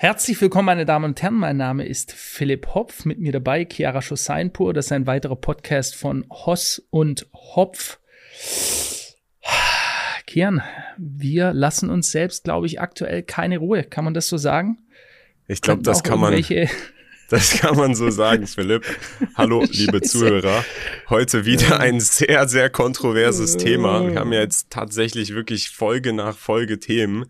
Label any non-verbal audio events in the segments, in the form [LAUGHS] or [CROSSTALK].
Herzlich willkommen, meine Damen und Herren. Mein Name ist Philipp Hopf. Mit mir dabei Chiara Schosseinpur. Das ist ein weiterer Podcast von Hoss und Hopf. Kian, wir lassen uns selbst, glaube ich, aktuell keine Ruhe. Kann man das so sagen? Ich glaube, das kann man. [LAUGHS] Das kann man so sagen, Philipp. Hallo, [LAUGHS] liebe Zuhörer. Heute wieder ein sehr, sehr kontroverses Thema. Wir haben ja jetzt tatsächlich wirklich Folge nach Folge Themen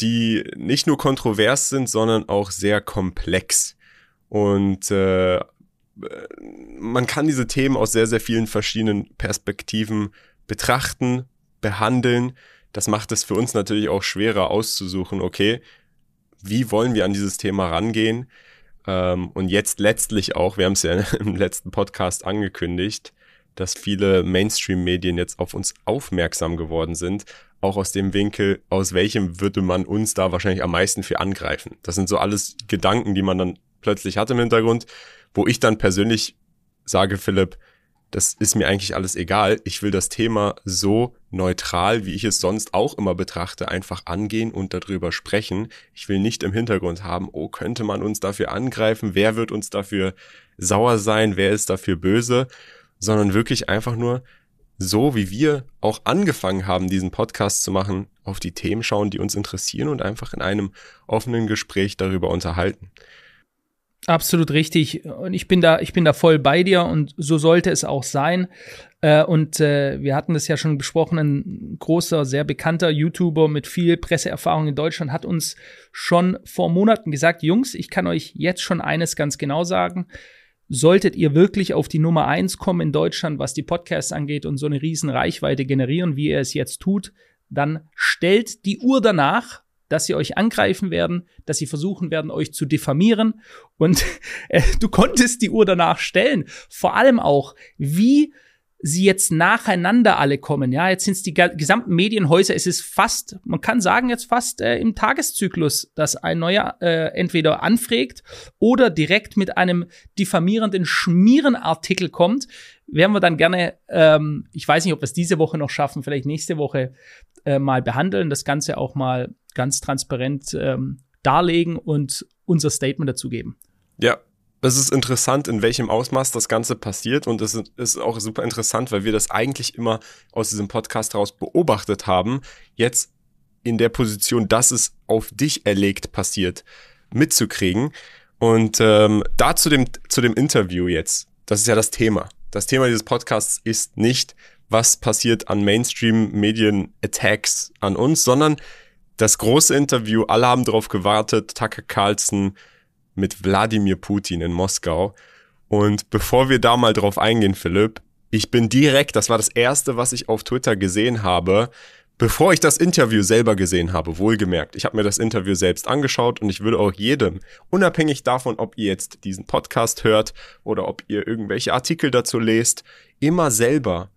die nicht nur kontrovers sind, sondern auch sehr komplex. Und äh, man kann diese Themen aus sehr, sehr vielen verschiedenen Perspektiven betrachten, behandeln. Das macht es für uns natürlich auch schwerer auszusuchen, okay, wie wollen wir an dieses Thema rangehen? Ähm, und jetzt letztlich auch, wir haben es ja [LAUGHS] im letzten Podcast angekündigt, dass viele Mainstream-Medien jetzt auf uns aufmerksam geworden sind, auch aus dem Winkel, aus welchem würde man uns da wahrscheinlich am meisten für angreifen. Das sind so alles Gedanken, die man dann plötzlich hat im Hintergrund, wo ich dann persönlich sage, Philipp, das ist mir eigentlich alles egal. Ich will das Thema so neutral, wie ich es sonst auch immer betrachte, einfach angehen und darüber sprechen. Ich will nicht im Hintergrund haben, oh, könnte man uns dafür angreifen? Wer wird uns dafür sauer sein? Wer ist dafür böse? Sondern wirklich einfach nur so wie wir auch angefangen haben, diesen Podcast zu machen, auf die Themen schauen, die uns interessieren und einfach in einem offenen Gespräch darüber unterhalten. Absolut richtig. Und ich bin da, ich bin da voll bei dir und so sollte es auch sein. Äh, und äh, wir hatten das ja schon besprochen, ein großer, sehr bekannter YouTuber mit viel Presseerfahrung in Deutschland hat uns schon vor Monaten gesagt, Jungs, ich kann euch jetzt schon eines ganz genau sagen solltet ihr wirklich auf die Nummer eins kommen in Deutschland, was die Podcasts angeht und so eine riesen Reichweite generieren, wie ihr es jetzt tut, dann stellt die Uhr danach, dass sie euch angreifen werden, dass sie versuchen werden, euch zu diffamieren. Und [LAUGHS] äh, du konntest die Uhr danach stellen. Vor allem auch, wie sie jetzt nacheinander alle kommen. Ja, jetzt sind es die gesamten Medienhäuser. Es ist fast, man kann sagen jetzt fast äh, im Tageszyklus, dass ein neuer äh, entweder anfragt oder direkt mit einem diffamierenden Schmierenartikel kommt. Werden wir dann gerne, ähm, ich weiß nicht, ob wir es diese Woche noch schaffen, vielleicht nächste Woche äh, mal behandeln, das Ganze auch mal ganz transparent ähm, darlegen und unser Statement dazu geben. Ja, es ist interessant, in welchem Ausmaß das Ganze passiert. Und es ist auch super interessant, weil wir das eigentlich immer aus diesem Podcast heraus beobachtet haben, jetzt in der Position, dass es auf dich erlegt passiert, mitzukriegen. Und ähm, da zu dem, zu dem Interview jetzt, das ist ja das Thema. Das Thema dieses Podcasts ist nicht, was passiert an Mainstream-Medien-Attacks an uns, sondern das große Interview, alle haben darauf gewartet, Tucker Carlson mit Wladimir Putin in Moskau. Und bevor wir da mal drauf eingehen, Philipp, ich bin direkt, das war das erste, was ich auf Twitter gesehen habe, bevor ich das Interview selber gesehen habe, wohlgemerkt. Ich habe mir das Interview selbst angeschaut und ich würde auch jedem, unabhängig davon, ob ihr jetzt diesen Podcast hört oder ob ihr irgendwelche Artikel dazu lest, immer selber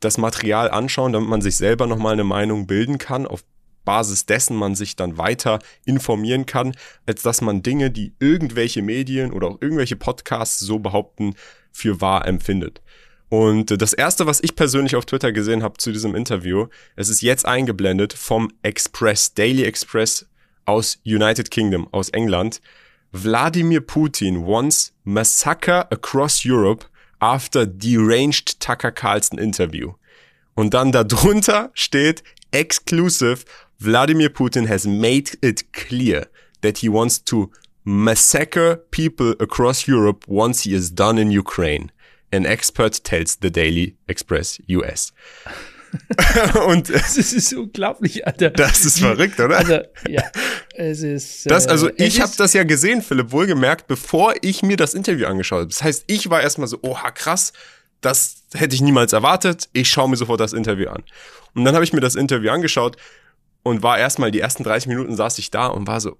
das Material anschauen, damit man sich selber nochmal eine Meinung bilden kann, auf Basis dessen man sich dann weiter informieren kann, als dass man Dinge, die irgendwelche Medien oder auch irgendwelche Podcasts so behaupten, für wahr empfindet. Und das erste, was ich persönlich auf Twitter gesehen habe zu diesem Interview, es ist jetzt eingeblendet vom Express, Daily Express aus United Kingdom, aus England. Wladimir Putin wants massacre across Europe after deranged Tucker Carlson interview. Und dann darunter steht exclusive Vladimir Putin has made it clear that he wants to massacre people across Europe once he is done in Ukraine. An expert tells the Daily Express US. [LAUGHS] und das ist unglaublich, Alter. Das ist verrückt, oder? Also, ja, es ist. Das, also äh, ich habe das ja gesehen, Philipp, wohlgemerkt, bevor ich mir das Interview angeschaut habe. Das heißt, ich war erstmal so, oha, krass, das hätte ich niemals erwartet. Ich schaue mir sofort das Interview an. Und dann habe ich mir das Interview angeschaut und war erstmal die ersten 30 Minuten saß ich da und war so,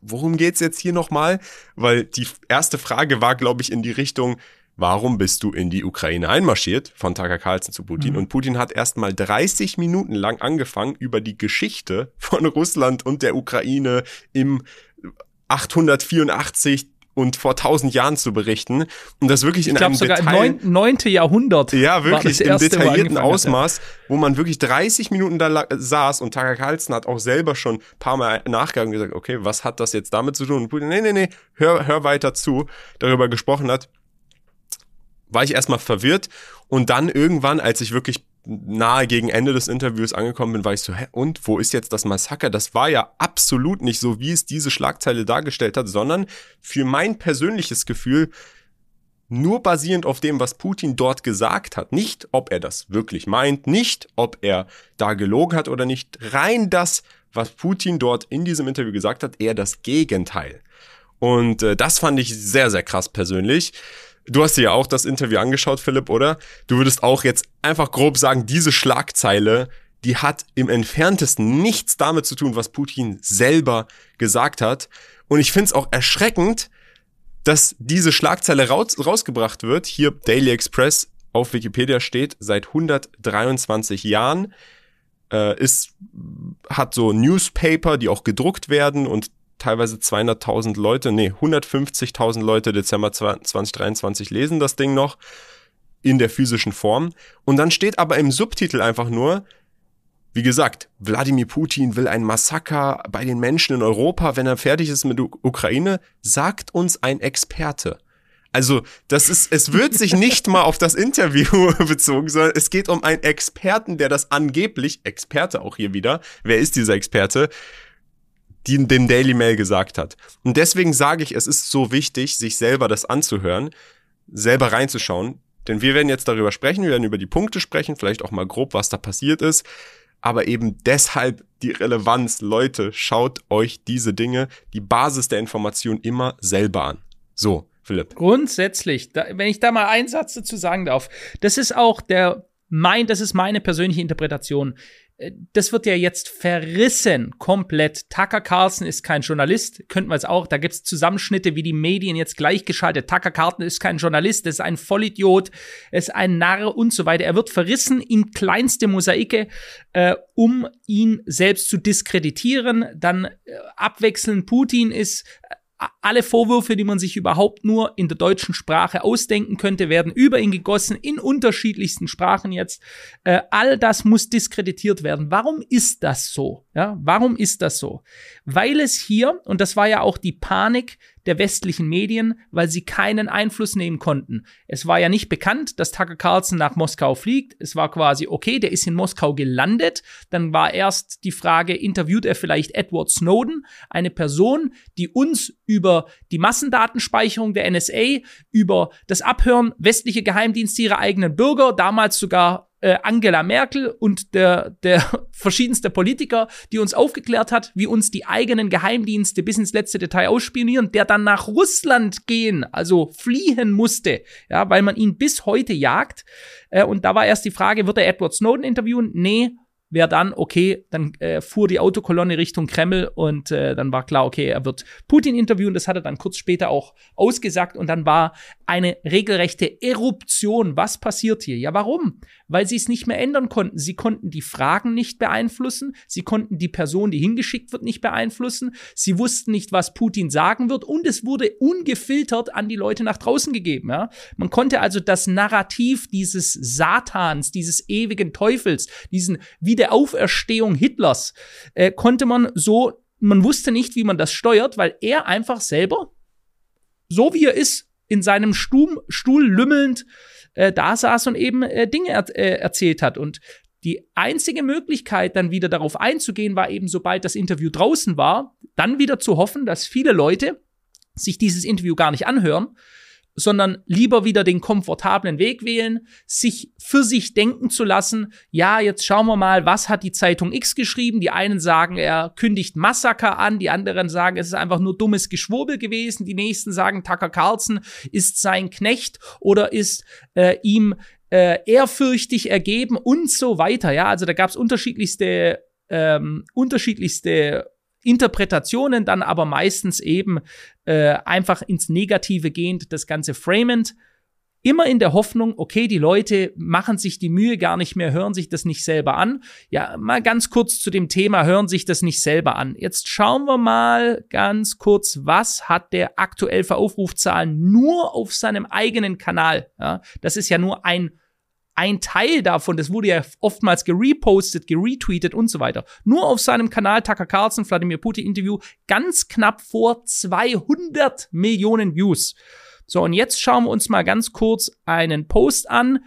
worum geht's jetzt hier nochmal? Weil die erste Frage war, glaube ich, in die Richtung, warum bist du in die Ukraine einmarschiert? Von Tucker Carlson zu Putin. Mhm. Und Putin hat erstmal 30 Minuten lang angefangen, über die Geschichte von Russland und der Ukraine im 884 und vor tausend Jahren zu berichten und das wirklich in ich glaub, einem sogar Detail, im neunte Jahrhundert. Ja, wirklich im detaillierten Ausmaß, wo man wirklich 30 Minuten da saß und Tucker Carlson hat auch selber schon ein paar Mal nachgegangen und gesagt, okay, was hat das jetzt damit zu tun? Und Putin, nee, nee, nee, hör, hör weiter zu, darüber gesprochen hat, war ich erstmal verwirrt und dann irgendwann, als ich wirklich nahe gegen Ende des Interviews angekommen bin, war ich so, hä, und wo ist jetzt das Massaker? Das war ja absolut nicht so, wie es diese Schlagzeile dargestellt hat, sondern für mein persönliches Gefühl nur basierend auf dem, was Putin dort gesagt hat. Nicht, ob er das wirklich meint, nicht, ob er da gelogen hat oder nicht. Rein das, was Putin dort in diesem Interview gesagt hat, eher das Gegenteil. Und äh, das fand ich sehr, sehr krass persönlich. Du hast dir ja auch das Interview angeschaut, Philipp, oder? Du würdest auch jetzt einfach grob sagen, diese Schlagzeile, die hat im entferntesten nichts damit zu tun, was Putin selber gesagt hat. Und ich finde es auch erschreckend, dass diese Schlagzeile raus, rausgebracht wird. Hier Daily Express auf Wikipedia steht seit 123 Jahren. Äh, ist, hat so Newspaper, die auch gedruckt werden und teilweise 200.000 Leute, nee, 150.000 Leute Dezember 2023 lesen das Ding noch in der physischen Form. Und dann steht aber im Subtitel einfach nur, wie gesagt, Wladimir Putin will ein Massaker bei den Menschen in Europa, wenn er fertig ist mit U Ukraine, sagt uns ein Experte. Also, das ist, es wird sich nicht mal auf das Interview [LAUGHS] bezogen, sondern es geht um einen Experten, der das angeblich, Experte auch hier wieder, wer ist dieser Experte, die dem Daily Mail gesagt hat. Und deswegen sage ich, es ist so wichtig, sich selber das anzuhören, selber reinzuschauen. Denn wir werden jetzt darüber sprechen, wir werden über die Punkte sprechen, vielleicht auch mal grob, was da passiert ist. Aber eben deshalb die Relevanz. Leute, schaut euch diese Dinge, die Basis der Information immer selber an. So, Philipp. Grundsätzlich, da, wenn ich da mal einen Satz dazu sagen darf, das ist auch der mein, das ist meine persönliche Interpretation. Das wird ja jetzt verrissen komplett. Tucker Carlson ist kein Journalist, könnten wir es auch. Da gibt's Zusammenschnitte, wie die Medien jetzt gleichgeschaltet. Tucker Carlson ist kein Journalist, ist ein Vollidiot, ist ein Narr und so weiter. Er wird verrissen in kleinste Mosaike, äh, um ihn selbst zu diskreditieren. Dann äh, abwechselnd Putin ist alle Vorwürfe, die man sich überhaupt nur in der deutschen Sprache ausdenken könnte, werden über ihn gegossen, in unterschiedlichsten Sprachen jetzt. Äh, all das muss diskreditiert werden. Warum ist das so? Ja, warum ist das so? Weil es hier, und das war ja auch die Panik der westlichen Medien, weil sie keinen Einfluss nehmen konnten. Es war ja nicht bekannt, dass Tucker Carlson nach Moskau fliegt. Es war quasi, okay, der ist in Moskau gelandet. Dann war erst die Frage, interviewt er vielleicht Edward Snowden, eine Person, die uns über die Massendatenspeicherung der NSA, über das Abhören westliche Geheimdienste ihrer eigenen Bürger, damals sogar äh, Angela Merkel und der, der [LAUGHS] verschiedenste Politiker, die uns aufgeklärt hat, wie uns die eigenen Geheimdienste bis ins letzte Detail ausspionieren, der dann nach Russland gehen, also fliehen musste, ja, weil man ihn bis heute jagt. Äh, und da war erst die Frage, wird er Edward Snowden interviewen? Nee, wäre dann, okay, dann äh, fuhr die Autokolonne Richtung Kreml und äh, dann war klar, okay, er wird Putin interviewen. Das hat er dann kurz später auch ausgesagt und dann war eine regelrechte Eruption. Was passiert hier? Ja, warum? Weil sie es nicht mehr ändern konnten. Sie konnten die Fragen nicht beeinflussen. Sie konnten die Person, die hingeschickt wird, nicht beeinflussen. Sie wussten nicht, was Putin sagen wird und es wurde ungefiltert an die Leute nach draußen gegeben. Ja? Man konnte also das Narrativ dieses Satans, dieses ewigen Teufels, diesen wieder der Auferstehung Hitlers äh, konnte man so, man wusste nicht, wie man das steuert, weil er einfach selber, so wie er ist, in seinem Stuhl, Stuhl lümmelnd äh, da saß und eben äh, Dinge er, äh, erzählt hat. Und die einzige Möglichkeit, dann wieder darauf einzugehen, war eben, sobald das Interview draußen war, dann wieder zu hoffen, dass viele Leute sich dieses Interview gar nicht anhören, sondern lieber wieder den komfortablen Weg wählen, sich für sich denken zu lassen, ja, jetzt schauen wir mal, was hat die Zeitung X geschrieben? Die einen sagen, er kündigt Massaker an, die anderen sagen, es ist einfach nur dummes Geschwurbel gewesen, die nächsten sagen, Tucker Carlson ist sein Knecht oder ist äh, ihm äh, ehrfürchtig ergeben und so weiter. Ja, also da gab es unterschiedlichste ähm, unterschiedlichste Interpretationen dann aber meistens eben äh, einfach ins Negative gehend das Ganze framend. immer in der Hoffnung, okay, die Leute machen sich die Mühe gar nicht mehr, hören sich das nicht selber an. Ja, mal ganz kurz zu dem Thema, hören sich das nicht selber an. Jetzt schauen wir mal ganz kurz, was hat der aktuell für Aufrufzahlen nur auf seinem eigenen Kanal? Ja, das ist ja nur ein ein Teil davon, das wurde ja oftmals gerepostet, geretweetet und so weiter. Nur auf seinem Kanal Tucker Carlson, Vladimir Putin Interview, ganz knapp vor 200 Millionen Views. So, und jetzt schauen wir uns mal ganz kurz einen Post an.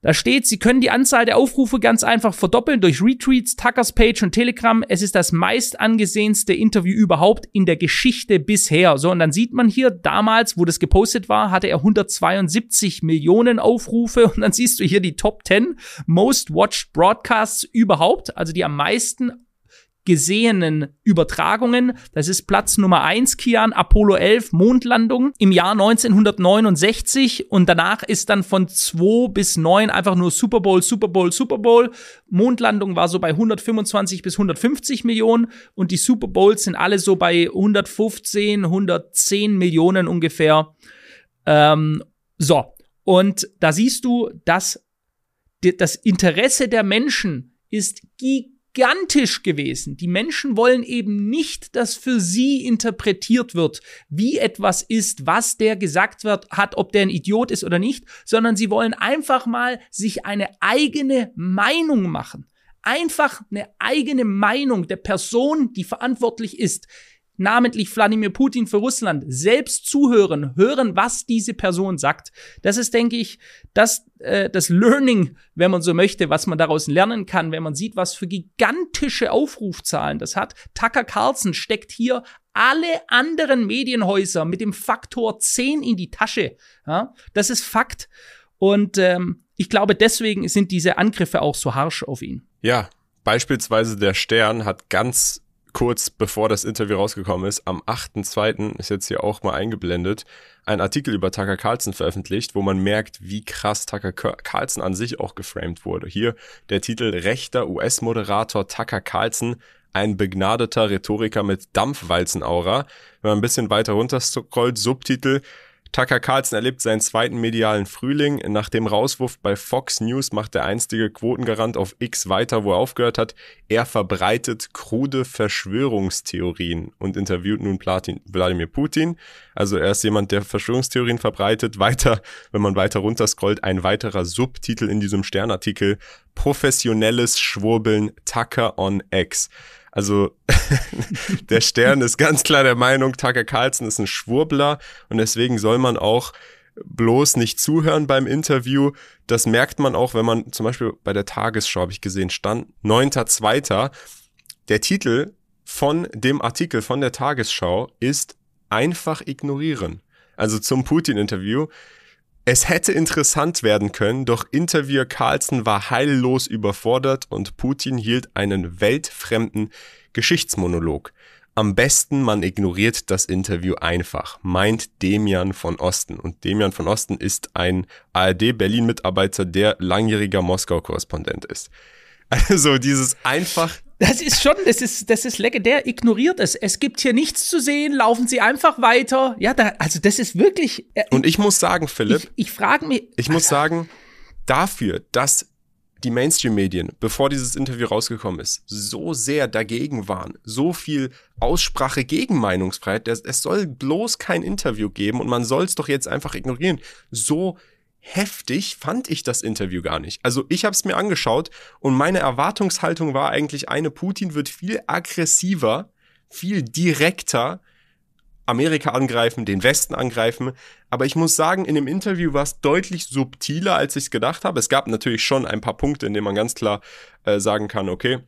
Da steht, Sie können die Anzahl der Aufrufe ganz einfach verdoppeln durch Retweets, Tuckers Page und Telegram. Es ist das meist angesehenste Interview überhaupt in der Geschichte bisher. So, und dann sieht man hier, damals, wo das gepostet war, hatte er 172 Millionen Aufrufe. [LAUGHS] Und dann siehst du hier die Top 10 Most Watched Broadcasts überhaupt, also die am meisten gesehenen Übertragungen. Das ist Platz Nummer eins, Kian, Apollo 11, Mondlandung im Jahr 1969 und danach ist dann von 2 bis 9 einfach nur Super Bowl, Super Bowl, Super Bowl. Mondlandung war so bei 125 bis 150 Millionen und die Super Bowls sind alle so bei 115, 110 Millionen ungefähr. Ähm, so, und da siehst du, dass das Interesse der Menschen ist gigantisch gigantisch gewesen. Die Menschen wollen eben nicht, dass für sie interpretiert wird, wie etwas ist, was der gesagt wird, hat, ob der ein Idiot ist oder nicht, sondern sie wollen einfach mal sich eine eigene Meinung machen. Einfach eine eigene Meinung der Person, die verantwortlich ist namentlich Wladimir Putin für Russland, selbst zuhören, hören, was diese Person sagt. Das ist, denke ich, das, äh, das Learning, wenn man so möchte, was man daraus lernen kann, wenn man sieht, was für gigantische Aufrufzahlen das hat. Tucker Carlson steckt hier alle anderen Medienhäuser mit dem Faktor 10 in die Tasche. Ja, das ist Fakt. Und ähm, ich glaube, deswegen sind diese Angriffe auch so harsch auf ihn. Ja, beispielsweise der Stern hat ganz kurz bevor das Interview rausgekommen ist, am 8.2. ist jetzt hier auch mal eingeblendet, ein Artikel über Tucker Carlson veröffentlicht, wo man merkt, wie krass Tucker Carlson an sich auch geframed wurde. Hier der Titel Rechter US-Moderator Tucker Carlson, ein begnadeter Rhetoriker mit Dampfwalzenaura. Wenn man ein bisschen weiter runter scrollt, Subtitel Tucker Carlson erlebt seinen zweiten medialen Frühling. Nach dem Rauswurf bei Fox News macht der einstige Quotengarant auf X weiter, wo er aufgehört hat. Er verbreitet krude Verschwörungstheorien und interviewt nun Platin, Wladimir Putin. Also er ist jemand, der Verschwörungstheorien verbreitet. Weiter, wenn man weiter runterscrollt, ein weiterer Subtitel in diesem Sternartikel. Professionelles Schwurbeln Tucker on X. Also [LAUGHS] der Stern ist ganz klar der Meinung, Tucker Carlson ist ein Schwurbler und deswegen soll man auch bloß nicht zuhören beim Interview. Das merkt man auch, wenn man zum Beispiel bei der Tagesschau, habe ich gesehen, stand 9.2. Der Titel von dem Artikel von der Tagesschau ist einfach ignorieren. Also zum Putin-Interview. Es hätte interessant werden können, doch Interviewer Carlson war heillos überfordert und Putin hielt einen weltfremden Geschichtsmonolog. Am besten man ignoriert das Interview einfach, meint Demian von Osten. Und Demian von Osten ist ein ARD-Berlin-Mitarbeiter, der langjähriger Moskau-Korrespondent ist. [LAUGHS] Also dieses einfach das ist schon, das ist, das ist legendär. Ignoriert es. Es gibt hier nichts zu sehen. Laufen Sie einfach weiter. Ja, da, also das ist wirklich. Äh, Und ich muss sagen, Philipp. Ich, ich frage mich. Ich muss sagen, dafür, dass die Mainstream-Medien, bevor dieses Interview rausgekommen ist, so sehr dagegen waren, so viel Aussprache gegen Meinungsfreiheit, es soll bloß kein Interview geben und man soll es doch jetzt einfach ignorieren. So heftig fand ich das Interview gar nicht. Also ich habe es mir angeschaut und meine Erwartungshaltung war eigentlich eine, Putin wird viel aggressiver, viel direkter Amerika angreifen, den Westen angreifen. Aber ich muss sagen, in dem Interview war es deutlich subtiler, als ich es gedacht habe. Es gab natürlich schon ein paar Punkte, in denen man ganz klar äh, sagen kann, okay,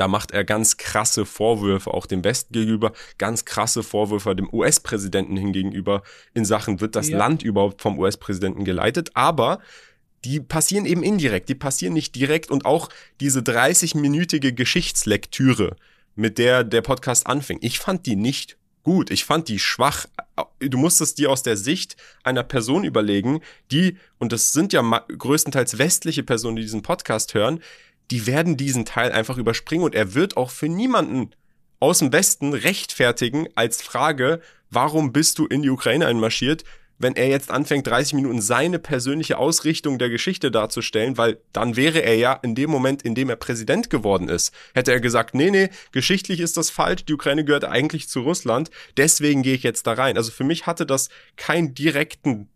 da macht er ganz krasse Vorwürfe auch dem Westen gegenüber, ganz krasse Vorwürfe dem US-Präsidenten hingegenüber in Sachen, wird das ja. Land überhaupt vom US-Präsidenten geleitet? Aber die passieren eben indirekt, die passieren nicht direkt und auch diese 30-minütige Geschichtslektüre, mit der der Podcast anfing, ich fand die nicht gut. Ich fand die schwach. Du musst es dir aus der Sicht einer Person überlegen, die, und das sind ja größtenteils westliche Personen, die diesen Podcast hören, die werden diesen Teil einfach überspringen und er wird auch für niemanden aus dem Westen rechtfertigen als Frage, warum bist du in die Ukraine einmarschiert? wenn er jetzt anfängt, 30 Minuten seine persönliche Ausrichtung der Geschichte darzustellen, weil dann wäre er ja in dem Moment, in dem er Präsident geworden ist, hätte er gesagt, nee, nee, geschichtlich ist das falsch, die Ukraine gehört eigentlich zu Russland, deswegen gehe ich jetzt da rein. Also für mich hatte das keinen direkten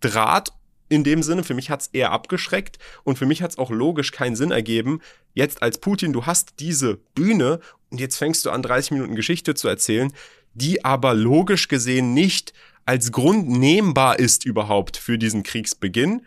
Draht in dem Sinne, für mich hat's eher abgeschreckt und für mich hat's auch logisch keinen Sinn ergeben. Jetzt als Putin, du hast diese Bühne und jetzt fängst du an, 30 Minuten Geschichte zu erzählen, die aber logisch gesehen nicht als Grund nehmbar ist überhaupt für diesen Kriegsbeginn.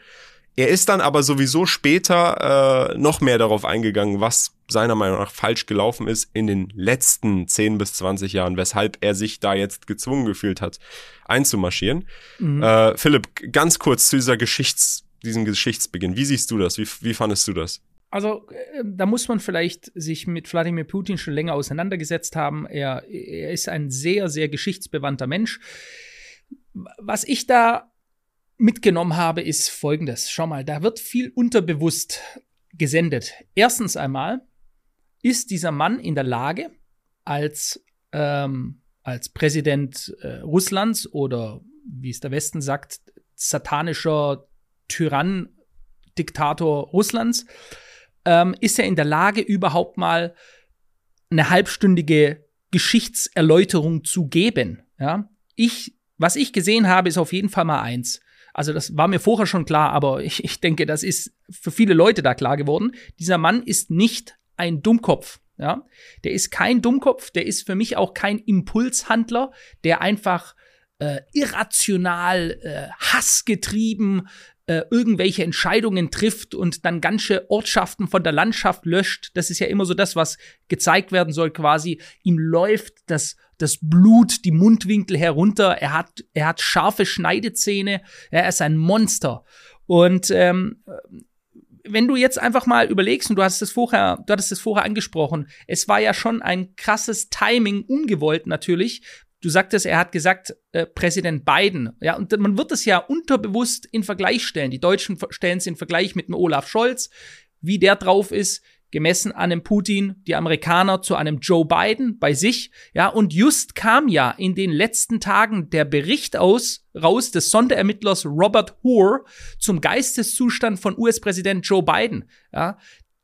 Er ist dann aber sowieso später äh, noch mehr darauf eingegangen, was seiner Meinung nach falsch gelaufen ist in den letzten 10 bis 20 Jahren, weshalb er sich da jetzt gezwungen gefühlt hat, einzumarschieren. Mhm. Äh, Philipp, ganz kurz zu dieser Geschichts, diesem Geschichtsbeginn. Wie siehst du das? Wie, wie fandest du das? Also, äh, da muss man vielleicht sich mit Wladimir Putin schon länger auseinandergesetzt haben. Er, er ist ein sehr, sehr geschichtsbewandter Mensch was ich da mitgenommen habe, ist folgendes. Schau mal, da wird viel unterbewusst gesendet. Erstens einmal ist dieser Mann in der Lage, als, ähm, als Präsident äh, Russlands oder wie es der Westen sagt, satanischer Tyrann, Diktator Russlands, ähm, ist er in der Lage, überhaupt mal eine halbstündige Geschichtserläuterung zu geben. Ja? Ich was ich gesehen habe, ist auf jeden Fall mal eins. Also das war mir vorher schon klar, aber ich, [LAUGHS] ich denke, das ist für viele Leute da klar geworden. Dieser Mann ist nicht ein Dummkopf. Ja, der ist kein Dummkopf, der ist für mich auch kein Impulshandler, der einfach äh, irrational, äh, hassgetrieben äh, irgendwelche Entscheidungen trifft und dann ganze Ortschaften von der Landschaft löscht. Das ist ja immer so das, was gezeigt werden soll, quasi. Ihm läuft das das Blut, die Mundwinkel herunter. Er hat, er hat scharfe Schneidezähne. Er ist ein Monster. Und ähm, wenn du jetzt einfach mal überlegst, und du hast es vorher, du hattest es vorher angesprochen, es war ja schon ein krasses Timing, ungewollt natürlich. Du sagtest, er hat gesagt, äh, Präsident Biden. Ja, und man wird es ja unterbewusst in Vergleich stellen. Die Deutschen stellen es in Vergleich mit dem Olaf Scholz, wie der drauf ist gemessen an dem Putin, die Amerikaner zu einem Joe Biden bei sich. Ja, und just kam ja in den letzten Tagen der Bericht aus, raus des Sonderermittlers Robert Hoare zum Geisteszustand von US-Präsident Joe Biden. Ja,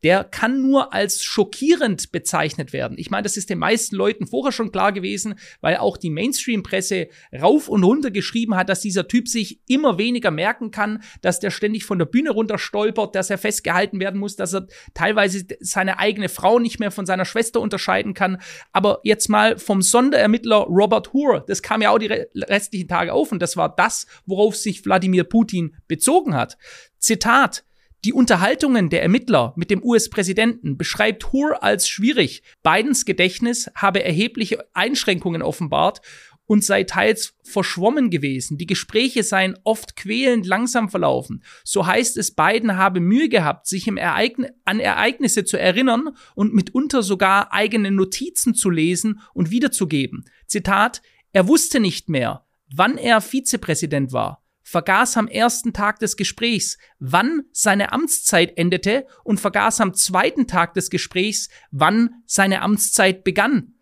der kann nur als schockierend bezeichnet werden. Ich meine, das ist den meisten Leuten vorher schon klar gewesen, weil auch die Mainstream-Presse rauf und runter geschrieben hat, dass dieser Typ sich immer weniger merken kann, dass der ständig von der Bühne runter stolpert, dass er festgehalten werden muss, dass er teilweise seine eigene Frau nicht mehr von seiner Schwester unterscheiden kann. Aber jetzt mal vom Sonderermittler Robert Hoare, das kam ja auch die restlichen Tage auf und das war das, worauf sich Wladimir Putin bezogen hat. Zitat, die Unterhaltungen der Ermittler mit dem US-Präsidenten beschreibt Hoare als schwierig. Bidens Gedächtnis habe erhebliche Einschränkungen offenbart und sei teils verschwommen gewesen. Die Gespräche seien oft quälend langsam verlaufen. So heißt es, Biden habe Mühe gehabt, sich Ereign an Ereignisse zu erinnern und mitunter sogar eigene Notizen zu lesen und wiederzugeben. Zitat, er wusste nicht mehr, wann er Vizepräsident war vergaß am ersten Tag des Gesprächs, wann seine Amtszeit endete und vergaß am zweiten Tag des Gesprächs, wann seine Amtszeit begann.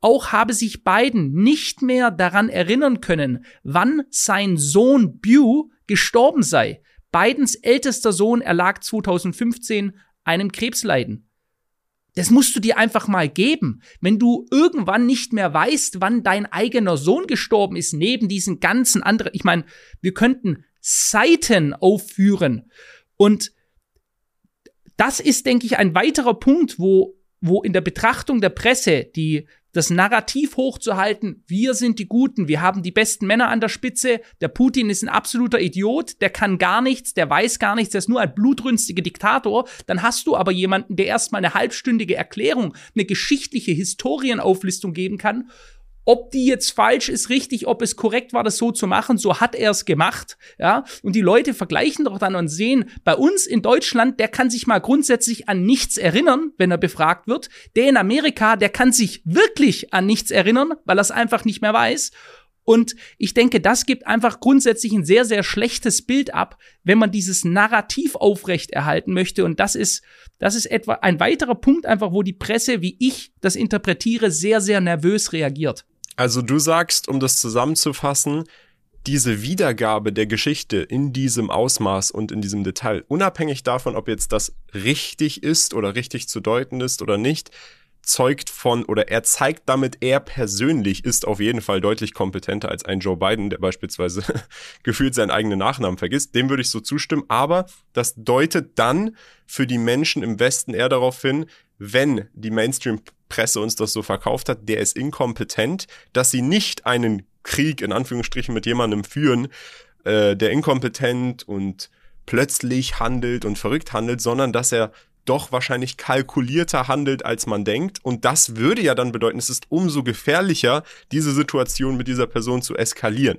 Auch habe sich Biden nicht mehr daran erinnern können, wann sein Sohn Bew gestorben sei. Bidens ältester Sohn erlag 2015 einem Krebsleiden. Das musst du dir einfach mal geben. Wenn du irgendwann nicht mehr weißt, wann dein eigener Sohn gestorben ist, neben diesen ganzen anderen, ich meine, wir könnten Seiten aufführen. Und das ist, denke ich, ein weiterer Punkt, wo, wo in der Betrachtung der Presse die das Narrativ hochzuhalten, wir sind die Guten, wir haben die besten Männer an der Spitze, der Putin ist ein absoluter Idiot, der kann gar nichts, der weiß gar nichts, der ist nur ein blutrünstiger Diktator, dann hast du aber jemanden, der erstmal eine halbstündige Erklärung, eine geschichtliche Historienauflistung geben kann ob die jetzt falsch ist, richtig, ob es korrekt war, das so zu machen, so hat er es gemacht, ja. Und die Leute vergleichen doch dann und sehen, bei uns in Deutschland, der kann sich mal grundsätzlich an nichts erinnern, wenn er befragt wird. Der in Amerika, der kann sich wirklich an nichts erinnern, weil er es einfach nicht mehr weiß. Und ich denke, das gibt einfach grundsätzlich ein sehr, sehr schlechtes Bild ab, wenn man dieses Narrativ aufrecht erhalten möchte. Und das ist, das ist etwa ein weiterer Punkt einfach, wo die Presse, wie ich das interpretiere, sehr, sehr nervös reagiert. Also du sagst, um das zusammenzufassen, diese Wiedergabe der Geschichte in diesem Ausmaß und in diesem Detail, unabhängig davon, ob jetzt das richtig ist oder richtig zu deuten ist oder nicht, zeugt von oder er zeigt damit, er persönlich ist auf jeden Fall deutlich kompetenter als ein Joe Biden, der beispielsweise [LAUGHS] gefühlt seinen eigenen Nachnamen vergisst. Dem würde ich so zustimmen. Aber das deutet dann für die Menschen im Westen eher darauf hin, wenn die Mainstream-Presse uns das so verkauft hat, der ist inkompetent, dass sie nicht einen Krieg in Anführungsstrichen mit jemandem führen, äh, der inkompetent und plötzlich handelt und verrückt handelt, sondern dass er doch wahrscheinlich kalkulierter handelt, als man denkt. Und das würde ja dann bedeuten, es ist umso gefährlicher, diese Situation mit dieser Person zu eskalieren.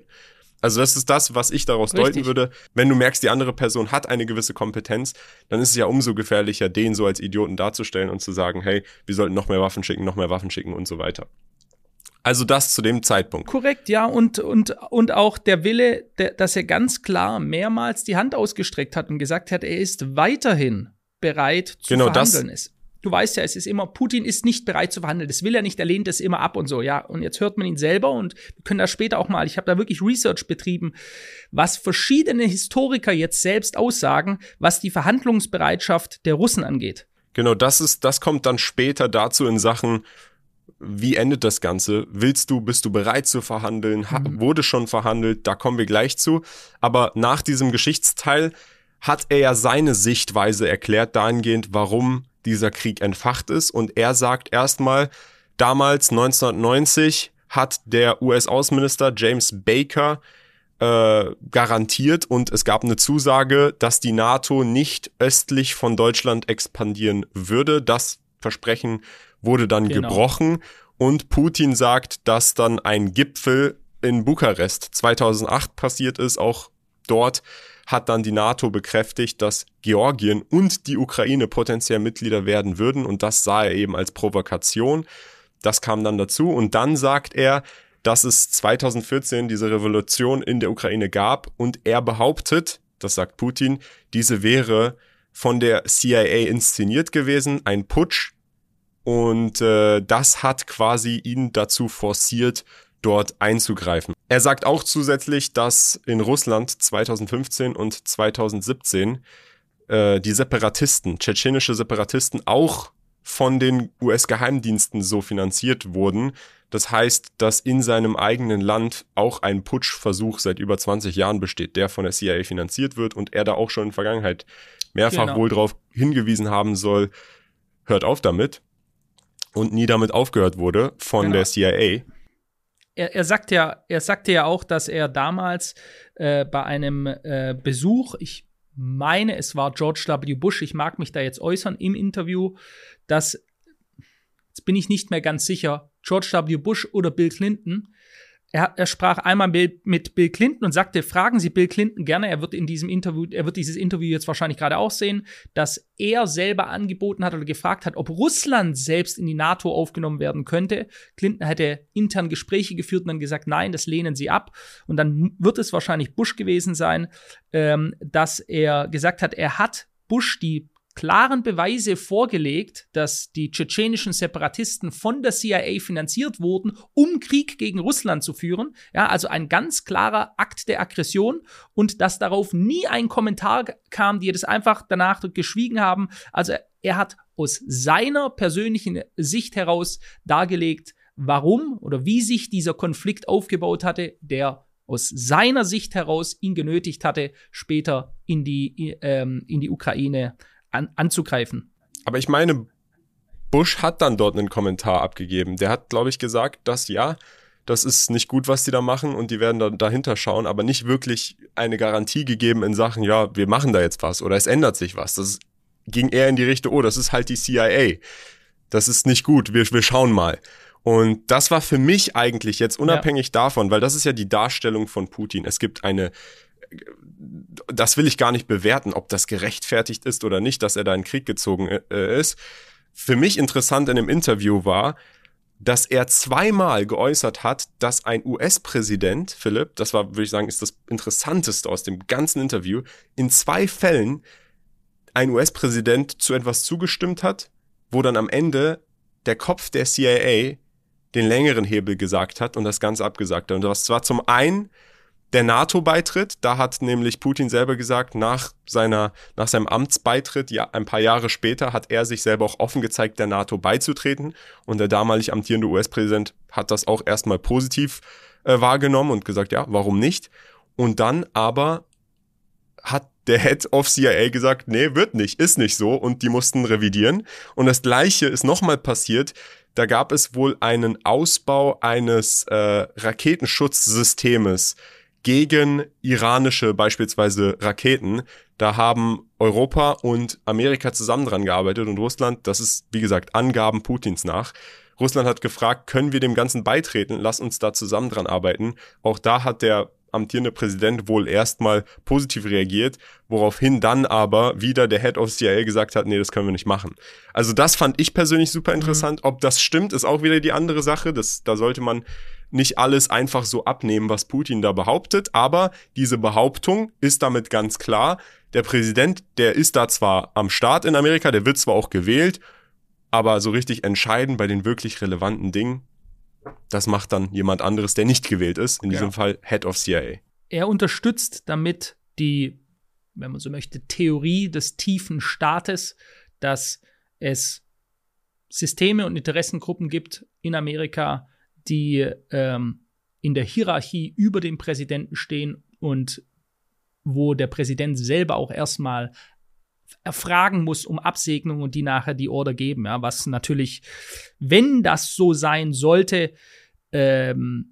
Also das ist das, was ich daraus Richtig. deuten würde. Wenn du merkst, die andere Person hat eine gewisse Kompetenz, dann ist es ja umso gefährlicher, den so als Idioten darzustellen und zu sagen, hey, wir sollten noch mehr Waffen schicken, noch mehr Waffen schicken und so weiter. Also das zu dem Zeitpunkt. Korrekt, ja. Und, und, und auch der Wille, der, dass er ganz klar mehrmals die Hand ausgestreckt hat und gesagt hat, er ist weiterhin bereit zu genau verhandeln das, ist. Du weißt ja, es ist immer, Putin ist nicht bereit zu verhandeln. Das will er nicht, er lehnt es immer ab und so, ja. Und jetzt hört man ihn selber und wir können da später auch mal, ich habe da wirklich Research betrieben, was verschiedene Historiker jetzt selbst aussagen, was die Verhandlungsbereitschaft der Russen angeht. Genau, das ist, das kommt dann später dazu in Sachen, wie endet das Ganze? Willst du, bist du bereit zu verhandeln? Ha, mhm. Wurde schon verhandelt? Da kommen wir gleich zu. Aber nach diesem Geschichtsteil hat er ja seine Sichtweise erklärt dahingehend, warum dieser Krieg entfacht ist. Und er sagt erstmal, damals 1990 hat der US-Außenminister James Baker äh, garantiert und es gab eine Zusage, dass die NATO nicht östlich von Deutschland expandieren würde. Das Versprechen wurde dann genau. gebrochen und Putin sagt, dass dann ein Gipfel in Bukarest 2008 passiert ist, auch dort hat dann die NATO bekräftigt, dass Georgien und die Ukraine potenziell Mitglieder werden würden und das sah er eben als Provokation. Das kam dann dazu und dann sagt er, dass es 2014 diese Revolution in der Ukraine gab und er behauptet, das sagt Putin, diese wäre von der CIA inszeniert gewesen, ein Putsch und äh, das hat quasi ihn dazu forciert, dort einzugreifen. Er sagt auch zusätzlich, dass in Russland 2015 und 2017 äh, die Separatisten, tschetschenische Separatisten, auch von den US-Geheimdiensten so finanziert wurden. Das heißt, dass in seinem eigenen Land auch ein Putschversuch seit über 20 Jahren besteht, der von der CIA finanziert wird und er da auch schon in der Vergangenheit mehrfach genau. wohl darauf hingewiesen haben soll, hört auf damit und nie damit aufgehört wurde von genau. der CIA er, er sagt ja, er sagte ja auch, dass er damals äh, bei einem äh, Besuch, ich meine, es war George W. Bush, ich mag mich da jetzt äußern im Interview, dass, jetzt bin ich nicht mehr ganz sicher, George W. Bush oder Bill Clinton er, er sprach einmal mit Bill Clinton und sagte, fragen Sie Bill Clinton gerne, er wird in diesem Interview, er wird dieses Interview jetzt wahrscheinlich gerade auch sehen, dass er selber angeboten hat oder gefragt hat, ob Russland selbst in die NATO aufgenommen werden könnte. Clinton hätte intern Gespräche geführt und dann gesagt, nein, das lehnen Sie ab. Und dann wird es wahrscheinlich Bush gewesen sein, ähm, dass er gesagt hat, er hat Bush die klaren Beweise vorgelegt, dass die tschetschenischen Separatisten von der CIA finanziert wurden, um Krieg gegen Russland zu führen. Ja, also ein ganz klarer Akt der Aggression und dass darauf nie ein Kommentar kam, die das einfach danach geschwiegen haben. Also er hat aus seiner persönlichen Sicht heraus dargelegt, warum oder wie sich dieser Konflikt aufgebaut hatte, der aus seiner Sicht heraus ihn genötigt hatte, später in die, ähm, in die Ukraine an, anzugreifen. Aber ich meine, Bush hat dann dort einen Kommentar abgegeben. Der hat, glaube ich, gesagt, dass ja, das ist nicht gut, was die da machen und die werden dann dahinter schauen, aber nicht wirklich eine Garantie gegeben in Sachen, ja, wir machen da jetzt was oder es ändert sich was. Das ging eher in die Richtung, oh, das ist halt die CIA. Das ist nicht gut, wir, wir schauen mal. Und das war für mich eigentlich jetzt unabhängig ja. davon, weil das ist ja die Darstellung von Putin. Es gibt eine das will ich gar nicht bewerten, ob das gerechtfertigt ist oder nicht, dass er da in Krieg gezogen äh, ist. Für mich interessant in dem Interview war, dass er zweimal geäußert hat, dass ein US-Präsident, Philipp, das war, würde ich sagen, ist das Interessanteste aus dem ganzen Interview, in zwei Fällen ein US-Präsident zu etwas zugestimmt hat, wo dann am Ende der Kopf der CIA den längeren Hebel gesagt hat und das Ganze abgesagt hat. Und das war zum einen der NATO-Beitritt, da hat nämlich Putin selber gesagt, nach seiner, nach seinem Amtsbeitritt, ja, ein paar Jahre später, hat er sich selber auch offen gezeigt, der NATO beizutreten. Und der damalig amtierende US-Präsident hat das auch erstmal positiv äh, wahrgenommen und gesagt, ja, warum nicht? Und dann aber hat der Head of CIA gesagt, nee, wird nicht, ist nicht so und die mussten revidieren. Und das gleiche ist nochmal passiert. Da gab es wohl einen Ausbau eines äh, Raketenschutzsystemes gegen iranische beispielsweise Raketen. Da haben Europa und Amerika zusammen dran gearbeitet und Russland, das ist wie gesagt Angaben Putins nach. Russland hat gefragt, können wir dem Ganzen beitreten? Lass uns da zusammen dran arbeiten. Auch da hat der amtierende Präsident wohl erstmal positiv reagiert, woraufhin dann aber wieder der Head of CIA gesagt hat, nee, das können wir nicht machen. Also das fand ich persönlich super interessant. Mhm. Ob das stimmt, ist auch wieder die andere Sache. Das, da sollte man nicht alles einfach so abnehmen, was Putin da behauptet. Aber diese Behauptung ist damit ganz klar. Der Präsident, der ist da zwar am Start in Amerika, der wird zwar auch gewählt, aber so richtig entscheidend bei den wirklich relevanten Dingen das macht dann jemand anderes, der nicht gewählt ist, in diesem ja. Fall Head of CIA. Er unterstützt damit die, wenn man so möchte, Theorie des tiefen Staates, dass es Systeme und Interessengruppen gibt in Amerika, die ähm, in der Hierarchie über dem Präsidenten stehen und wo der Präsident selber auch erstmal erfragen muss um Absegnung und die nachher die Order geben. Ja, was natürlich, wenn das so sein sollte, ähm,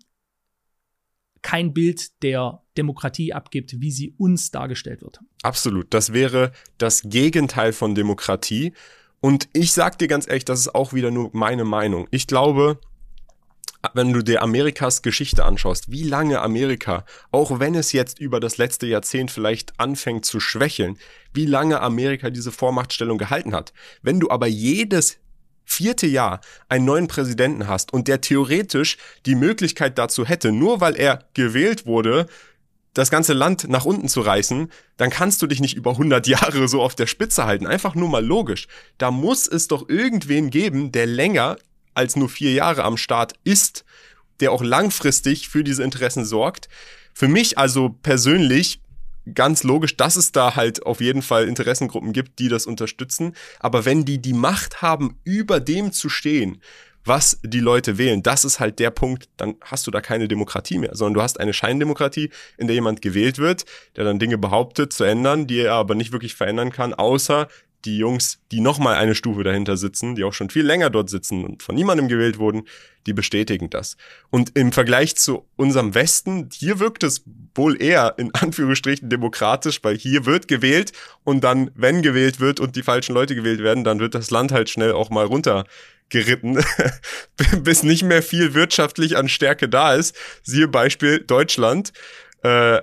kein Bild der Demokratie abgibt, wie sie uns dargestellt wird. Absolut. Das wäre das Gegenteil von Demokratie. Und ich sag dir ganz ehrlich, das ist auch wieder nur meine Meinung. Ich glaube, wenn du dir Amerikas Geschichte anschaust, wie lange Amerika, auch wenn es jetzt über das letzte Jahrzehnt vielleicht anfängt zu schwächeln, wie lange Amerika diese Vormachtstellung gehalten hat. Wenn du aber jedes vierte Jahr einen neuen Präsidenten hast und der theoretisch die Möglichkeit dazu hätte, nur weil er gewählt wurde, das ganze Land nach unten zu reißen, dann kannst du dich nicht über 100 Jahre so auf der Spitze halten. Einfach nur mal logisch. Da muss es doch irgendwen geben, der länger als nur vier Jahre am Start ist, der auch langfristig für diese Interessen sorgt. Für mich also persönlich ganz logisch, dass es da halt auf jeden Fall Interessengruppen gibt, die das unterstützen. Aber wenn die die Macht haben, über dem zu stehen, was die Leute wählen, das ist halt der Punkt, dann hast du da keine Demokratie mehr, sondern du hast eine Scheindemokratie, in der jemand gewählt wird, der dann Dinge behauptet zu ändern, die er aber nicht wirklich verändern kann, außer die Jungs, die nochmal eine Stufe dahinter sitzen, die auch schon viel länger dort sitzen und von niemandem gewählt wurden, die bestätigen das. Und im Vergleich zu unserem Westen, hier wirkt es wohl eher in [LAUGHS] Anführungsstrichen demokratisch, weil hier wird gewählt und dann, wenn gewählt wird und die falschen Leute gewählt werden, dann wird das Land halt schnell auch mal runtergeritten, [LAUGHS] bis nicht mehr viel wirtschaftlich an Stärke da ist. Siehe Beispiel Deutschland. Äh,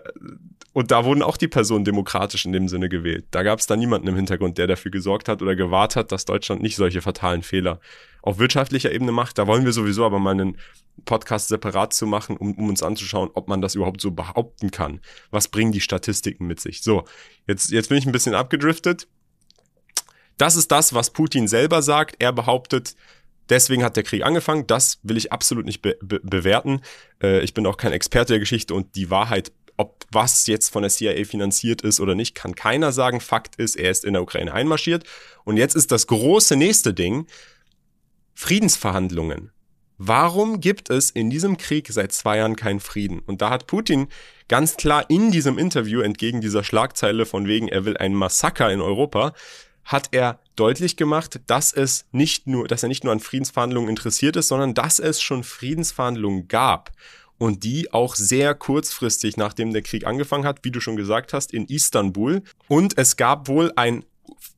und da wurden auch die Personen demokratisch in dem Sinne gewählt. Da gab es da niemanden im Hintergrund, der dafür gesorgt hat oder gewahrt hat, dass Deutschland nicht solche fatalen Fehler auf wirtschaftlicher Ebene macht. Da wollen wir sowieso aber mal einen Podcast separat zu machen, um, um uns anzuschauen, ob man das überhaupt so behaupten kann. Was bringen die Statistiken mit sich? So, jetzt, jetzt bin ich ein bisschen abgedriftet. Das ist das, was Putin selber sagt. Er behauptet, Deswegen hat der Krieg angefangen. Das will ich absolut nicht be be bewerten. Äh, ich bin auch kein Experte der Geschichte und die Wahrheit ob was jetzt von der CIA finanziert ist oder nicht, kann keiner sagen. Fakt ist, er ist in der Ukraine einmarschiert. Und jetzt ist das große nächste Ding, Friedensverhandlungen. Warum gibt es in diesem Krieg seit zwei Jahren keinen Frieden? Und da hat Putin ganz klar in diesem Interview entgegen dieser Schlagzeile von wegen, er will ein Massaker in Europa, hat er deutlich gemacht, dass es nicht nur, dass er nicht nur an Friedensverhandlungen interessiert ist, sondern dass es schon Friedensverhandlungen gab und die auch sehr kurzfristig, nachdem der Krieg angefangen hat, wie du schon gesagt hast, in Istanbul. Und es gab wohl ein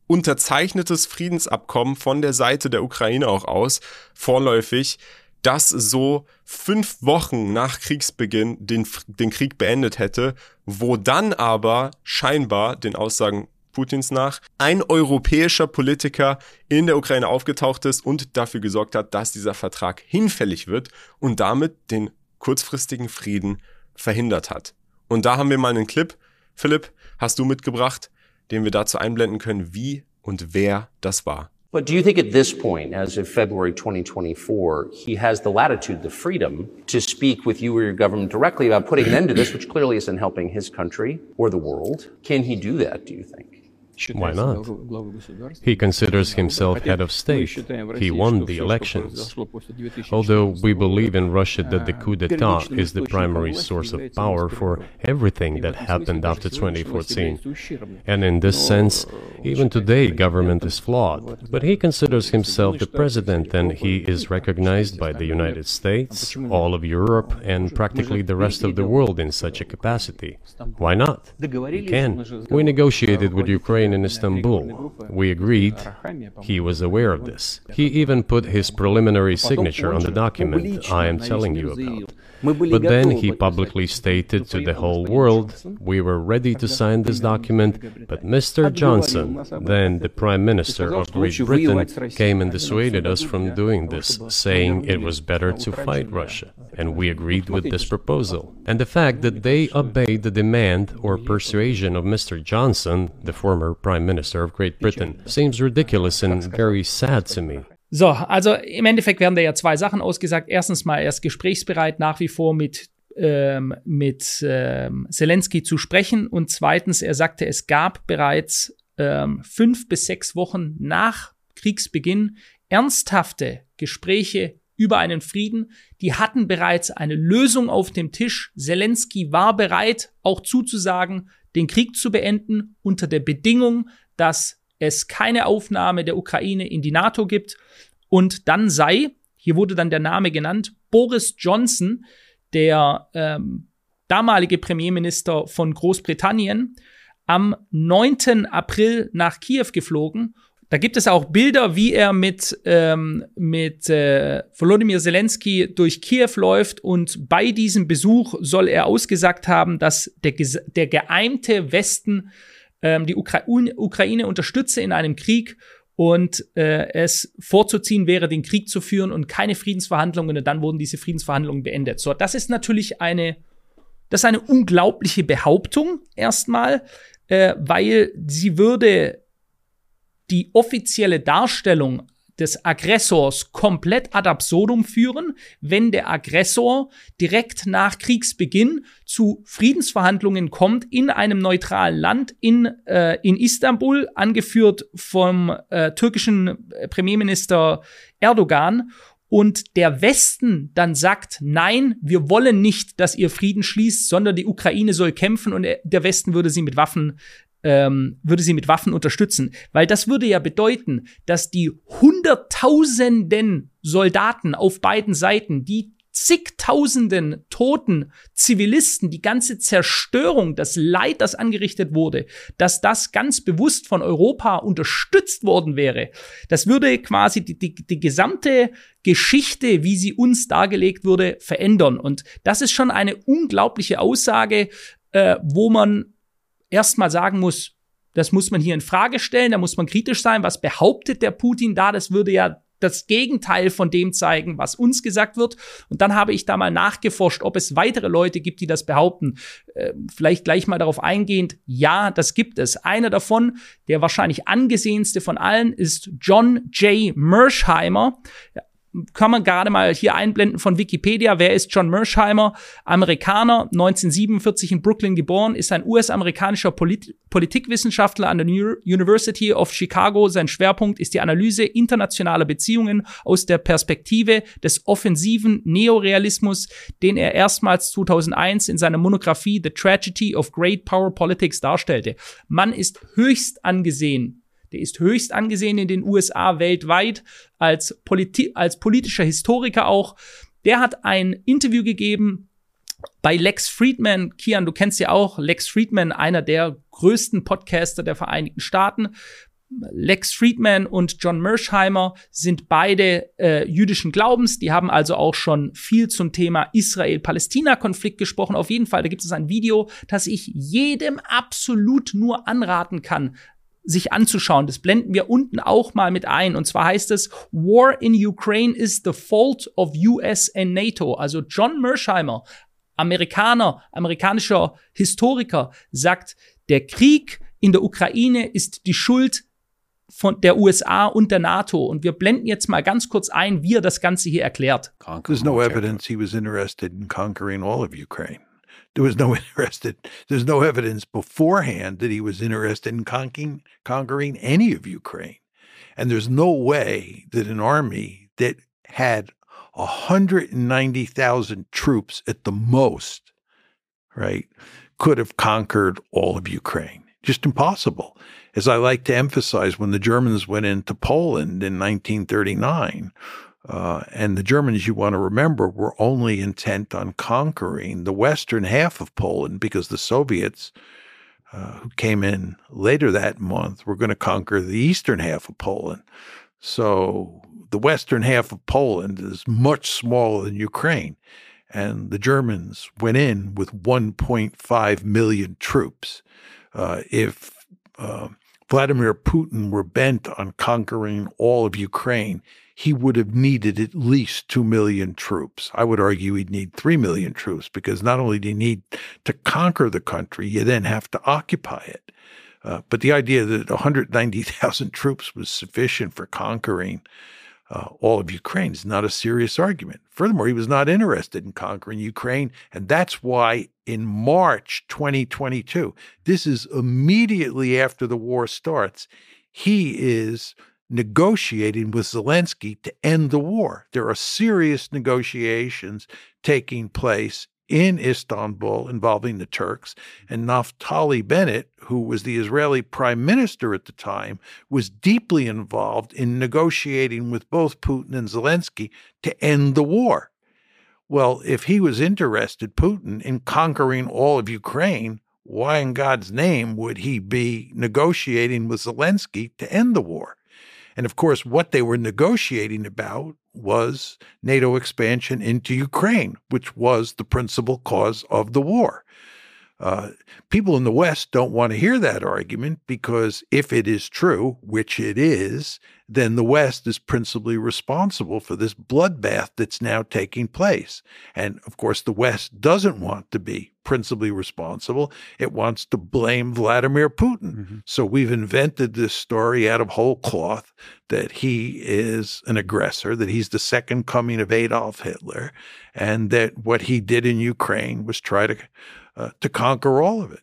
unterzeichnetes Friedensabkommen von der Seite der Ukraine auch aus, vorläufig, das so fünf Wochen nach Kriegsbeginn den, den Krieg beendet hätte, wo dann aber scheinbar den Aussagen Putins nach ein europäischer Politiker in der Ukraine aufgetaucht ist und dafür gesorgt hat, dass dieser Vertrag hinfällig wird und damit den kurzfristigen Frieden verhindert hat. Und da haben wir mal einen Clip, Philipp, hast du mitgebracht, den wir dazu einblenden können, wie und wer das war. But do you think at this point, as of February 2024, he has the latitude, the freedom to speak with you or your government directly about putting an end to this, which clearly isn't helping his country or the world? Can he do that, do you think? Why not? He considers himself head of state. He won the elections. Although we believe in Russia that the coup d'etat is the primary source of power for everything that happened after 2014. And in this sense, even today government is flawed. But he considers himself the president and he is recognized by the United States, all of Europe, and practically the rest of the world in such a capacity. Why not? He can. We negotiated with Ukraine in Istanbul. We agreed. He was aware of this. He even put his preliminary signature on the document I am telling you about. But then he publicly stated to the whole world, we were ready to sign this document, but Mr. Johnson, then the Prime Minister of Great Britain, came and dissuaded us from doing this, saying it was better to fight Russia. And we agreed with this proposal. And the fact that they obeyed the demand or persuasion of Mr. Johnson, the former Prime Minister of Great Britain, seems ridiculous and very sad to me. So, also im Endeffekt werden da ja zwei Sachen ausgesagt. Erstens mal, er ist gesprächsbereit nach wie vor mit ähm, mit ähm, Zelensky zu sprechen und zweitens, er sagte, es gab bereits ähm, fünf bis sechs Wochen nach Kriegsbeginn ernsthafte Gespräche über einen Frieden. Die hatten bereits eine Lösung auf dem Tisch. Zelensky war bereit, auch zuzusagen, den Krieg zu beenden unter der Bedingung, dass es keine Aufnahme der Ukraine in die NATO gibt und dann sei, hier wurde dann der Name genannt, Boris Johnson, der ähm, damalige Premierminister von Großbritannien, am 9. April nach Kiew geflogen. Da gibt es auch Bilder, wie er mit, ähm, mit äh, Volodymyr Zelensky durch Kiew läuft und bei diesem Besuch soll er ausgesagt haben, dass der, der geeimte Westen ähm, die Ukra Ukraine unterstütze in einem Krieg und äh, es vorzuziehen wäre, den Krieg zu führen und keine Friedensverhandlungen. Und dann wurden diese Friedensverhandlungen beendet. So, das ist natürlich eine, das ist eine unglaubliche Behauptung erstmal, äh, weil sie würde die offizielle Darstellung des Aggressors komplett ad absurdum führen, wenn der Aggressor direkt nach Kriegsbeginn zu Friedensverhandlungen kommt in einem neutralen Land in, äh, in Istanbul, angeführt vom äh, türkischen Premierminister Erdogan. Und der Westen dann sagt, nein, wir wollen nicht, dass ihr Frieden schließt, sondern die Ukraine soll kämpfen und der Westen würde sie mit Waffen ähm, würde sie mit Waffen unterstützen. Weil das würde ja bedeuten, dass die Hunderttausenden Soldaten auf beiden Seiten, die zigtausenden toten Zivilisten, die ganze Zerstörung, das Leid, das angerichtet wurde, dass das ganz bewusst von Europa unterstützt worden wäre. Das würde quasi die, die, die gesamte Geschichte, wie sie uns dargelegt wurde, verändern. Und das ist schon eine unglaubliche Aussage, äh, wo man erstmal sagen muss, das muss man hier in Frage stellen, da muss man kritisch sein. Was behauptet der Putin da? Das würde ja das Gegenteil von dem zeigen, was uns gesagt wird. Und dann habe ich da mal nachgeforscht, ob es weitere Leute gibt, die das behaupten. Äh, vielleicht gleich mal darauf eingehend. Ja, das gibt es. Einer davon, der wahrscheinlich angesehenste von allen, ist John J. Mersheimer kann man gerade mal hier einblenden von Wikipedia. Wer ist John Mersheimer? Amerikaner, 1947 in Brooklyn geboren, ist ein US-amerikanischer Polit Politikwissenschaftler an der University of Chicago. Sein Schwerpunkt ist die Analyse internationaler Beziehungen aus der Perspektive des offensiven Neorealismus, den er erstmals 2001 in seiner Monographie The Tragedy of Great Power Politics darstellte. Man ist höchst angesehen der ist höchst angesehen in den USA weltweit als, Politi als politischer Historiker auch. Der hat ein Interview gegeben bei Lex Friedman. Kian, du kennst ja auch Lex Friedman, einer der größten Podcaster der Vereinigten Staaten. Lex Friedman und John Mersheimer sind beide äh, jüdischen Glaubens. Die haben also auch schon viel zum Thema Israel-Palästina-Konflikt gesprochen. Auf jeden Fall, da gibt es ein Video, das ich jedem absolut nur anraten kann, sich anzuschauen. Das blenden wir unten auch mal mit ein. Und zwar heißt es, War in Ukraine is the fault of US and NATO. Also John Mersheimer, Amerikaner, amerikanischer Historiker, sagt, der Krieg in der Ukraine ist die Schuld von der USA und der NATO. Und wir blenden jetzt mal ganz kurz ein, wie er das Ganze hier erklärt. There's no evidence he was interested in conquering all of Ukraine. There was no [LAUGHS] interested. There's no evidence beforehand that he was interested in conquering conquering any of Ukraine, and there's no way that an army that had 190,000 troops at the most, right, could have conquered all of Ukraine. Just impossible. As I like to emphasize, when the Germans went into Poland in 1939, uh, and the Germans, you want to remember, were only intent on conquering the western half of Poland because the Soviets, uh, who came in later that month, were going to conquer the eastern half of Poland. So the western half of Poland is much smaller than Ukraine. And the Germans went in with 1.5 million troops. Uh, if uh, Vladimir Putin were bent on conquering all of Ukraine, he would have needed at least 2 million troops. I would argue he'd need 3 million troops because not only do you need to conquer the country, you then have to occupy it. Uh, but the idea that 190,000 [LAUGHS] troops was sufficient for conquering uh, all of Ukraine is not a serious argument. Furthermore, he was not interested in conquering Ukraine, and that's why in March 2022, this is immediately after the war starts, he is negotiating with Zelensky to end the war. There are serious negotiations taking place in Istanbul involving the Turks. And Naftali Bennett, who was the Israeli prime minister at the time, was deeply involved in negotiating with both Putin and Zelensky to end the war. Well, if he was interested, Putin, in conquering all of Ukraine, why in God's name would he be negotiating with Zelensky to end the war? And of course, what they were negotiating about was NATO expansion into Ukraine, which was the principal cause of the war. Uh, people in the West don't want to hear that argument because if it is true, which it is, then the West is principally responsible for this bloodbath that's now taking place. And of course, the West doesn't want to be principally responsible. It wants to blame Vladimir Putin. Mm-hmm. So we've invented this story out of whole cloth that he is an aggressor, that he's the second coming of Adolf Hitler, and that what he did in Ukraine was try to uh, to conquer all of it.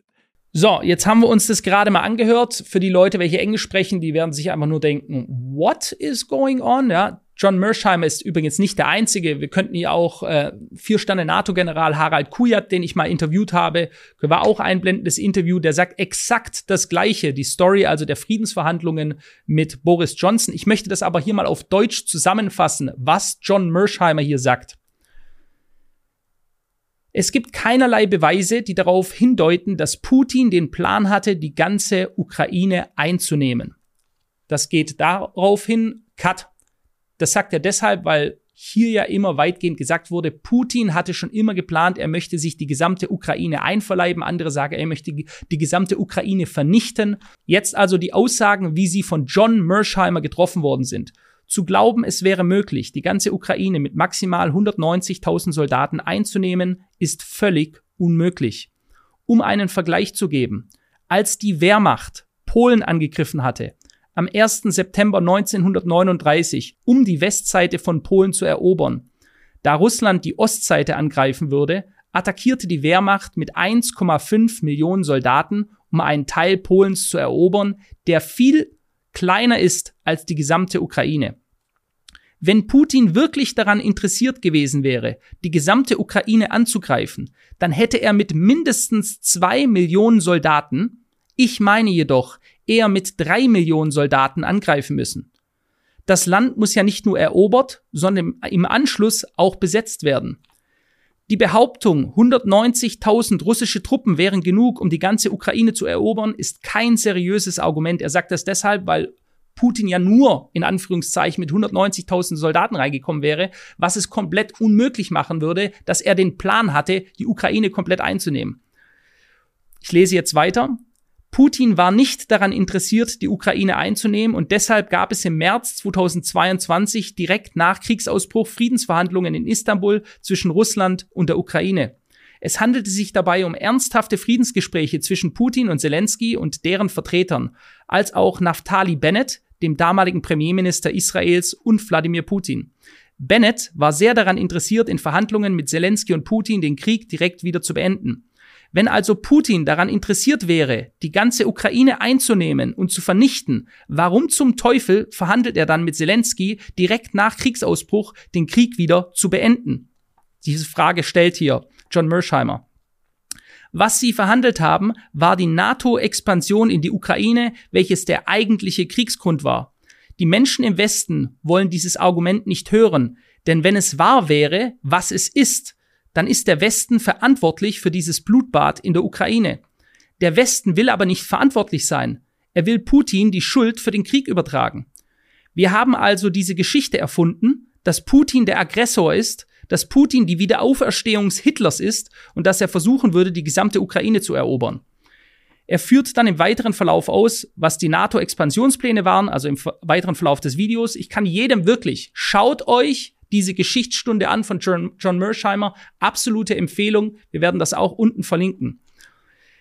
So, jetzt haben wir uns das gerade mal angehört. Für die Leute, welche Englisch sprechen, die werden sich einfach nur denken, what is going on? Ja, John Mersheimer ist übrigens nicht der Einzige. Wir könnten hier auch äh, Vier-Sterne-NATO-General Harald Kujat, den ich mal interviewt habe, wir auch einblenden, das Interview, der sagt exakt das Gleiche, die Story also der Friedensverhandlungen mit Boris Johnson. Ich möchte das aber hier mal auf Deutsch zusammenfassen, was John Mersheimer hier sagt. Es gibt keinerlei Beweise, die darauf hindeuten, dass Putin den Plan hatte, die ganze Ukraine einzunehmen. Das geht darauf hin, Cut. Das sagt er deshalb, weil hier ja immer weitgehend gesagt wurde, Putin hatte schon immer geplant, er möchte sich die gesamte Ukraine einverleiben. Andere sagen, er möchte die gesamte Ukraine vernichten. Jetzt also die Aussagen, wie sie von John Mersheimer getroffen worden sind. Zu glauben, es wäre möglich, die ganze Ukraine mit maximal 190.000 Soldaten einzunehmen, ist völlig unmöglich. Um einen Vergleich zu geben, als die Wehrmacht Polen angegriffen hatte, am 1. September 1939, um die Westseite von Polen zu erobern, da Russland die Ostseite angreifen würde, attackierte die Wehrmacht mit 1,5 Millionen Soldaten, um einen Teil Polens zu erobern, der viel kleiner ist als die gesamte Ukraine. Wenn Putin wirklich daran interessiert gewesen wäre, die gesamte Ukraine anzugreifen, dann hätte er mit mindestens zwei Millionen Soldaten, ich meine jedoch eher mit drei Millionen Soldaten angreifen müssen. Das Land muss ja nicht nur erobert, sondern im Anschluss auch besetzt werden. Die Behauptung, 190.000 russische Truppen wären genug, um die ganze Ukraine zu erobern, ist kein seriöses Argument. Er sagt das deshalb, weil Putin ja nur in Anführungszeichen mit 190.000 Soldaten reingekommen wäre, was es komplett unmöglich machen würde, dass er den Plan hatte, die Ukraine komplett einzunehmen. Ich lese jetzt weiter. Putin war nicht daran interessiert, die Ukraine einzunehmen und deshalb gab es im März 2022 direkt nach Kriegsausbruch Friedensverhandlungen in Istanbul zwischen Russland und der Ukraine. Es handelte sich dabei um ernsthafte Friedensgespräche zwischen Putin und Zelensky und deren Vertretern, als auch Naftali Bennett, dem damaligen Premierminister Israels und Wladimir Putin. Bennett war sehr daran interessiert, in Verhandlungen mit Zelensky und Putin den Krieg direkt wieder zu beenden. Wenn also Putin daran interessiert wäre, die ganze Ukraine einzunehmen und zu vernichten, warum zum Teufel verhandelt er dann mit Zelensky direkt nach Kriegsausbruch den Krieg wieder zu beenden? Diese Frage stellt hier John Mersheimer. Was sie verhandelt haben, war die NATO-Expansion in die Ukraine, welches der eigentliche Kriegsgrund war. Die Menschen im Westen wollen dieses Argument nicht hören, denn wenn es wahr wäre, was es ist, dann ist der Westen verantwortlich für dieses Blutbad in der Ukraine. Der Westen will aber nicht verantwortlich sein. Er will Putin die Schuld für den Krieg übertragen. Wir haben also diese Geschichte erfunden, dass Putin der Aggressor ist, dass Putin die Wiederauferstehung Hitlers ist und dass er versuchen würde, die gesamte Ukraine zu erobern. Er führt dann im weiteren Verlauf aus, was die NATO-Expansionspläne waren, also im weiteren Verlauf des Videos. Ich kann jedem wirklich, schaut euch diese Geschichtsstunde an von John, John Mersheimer. Absolute Empfehlung. Wir werden das auch unten verlinken.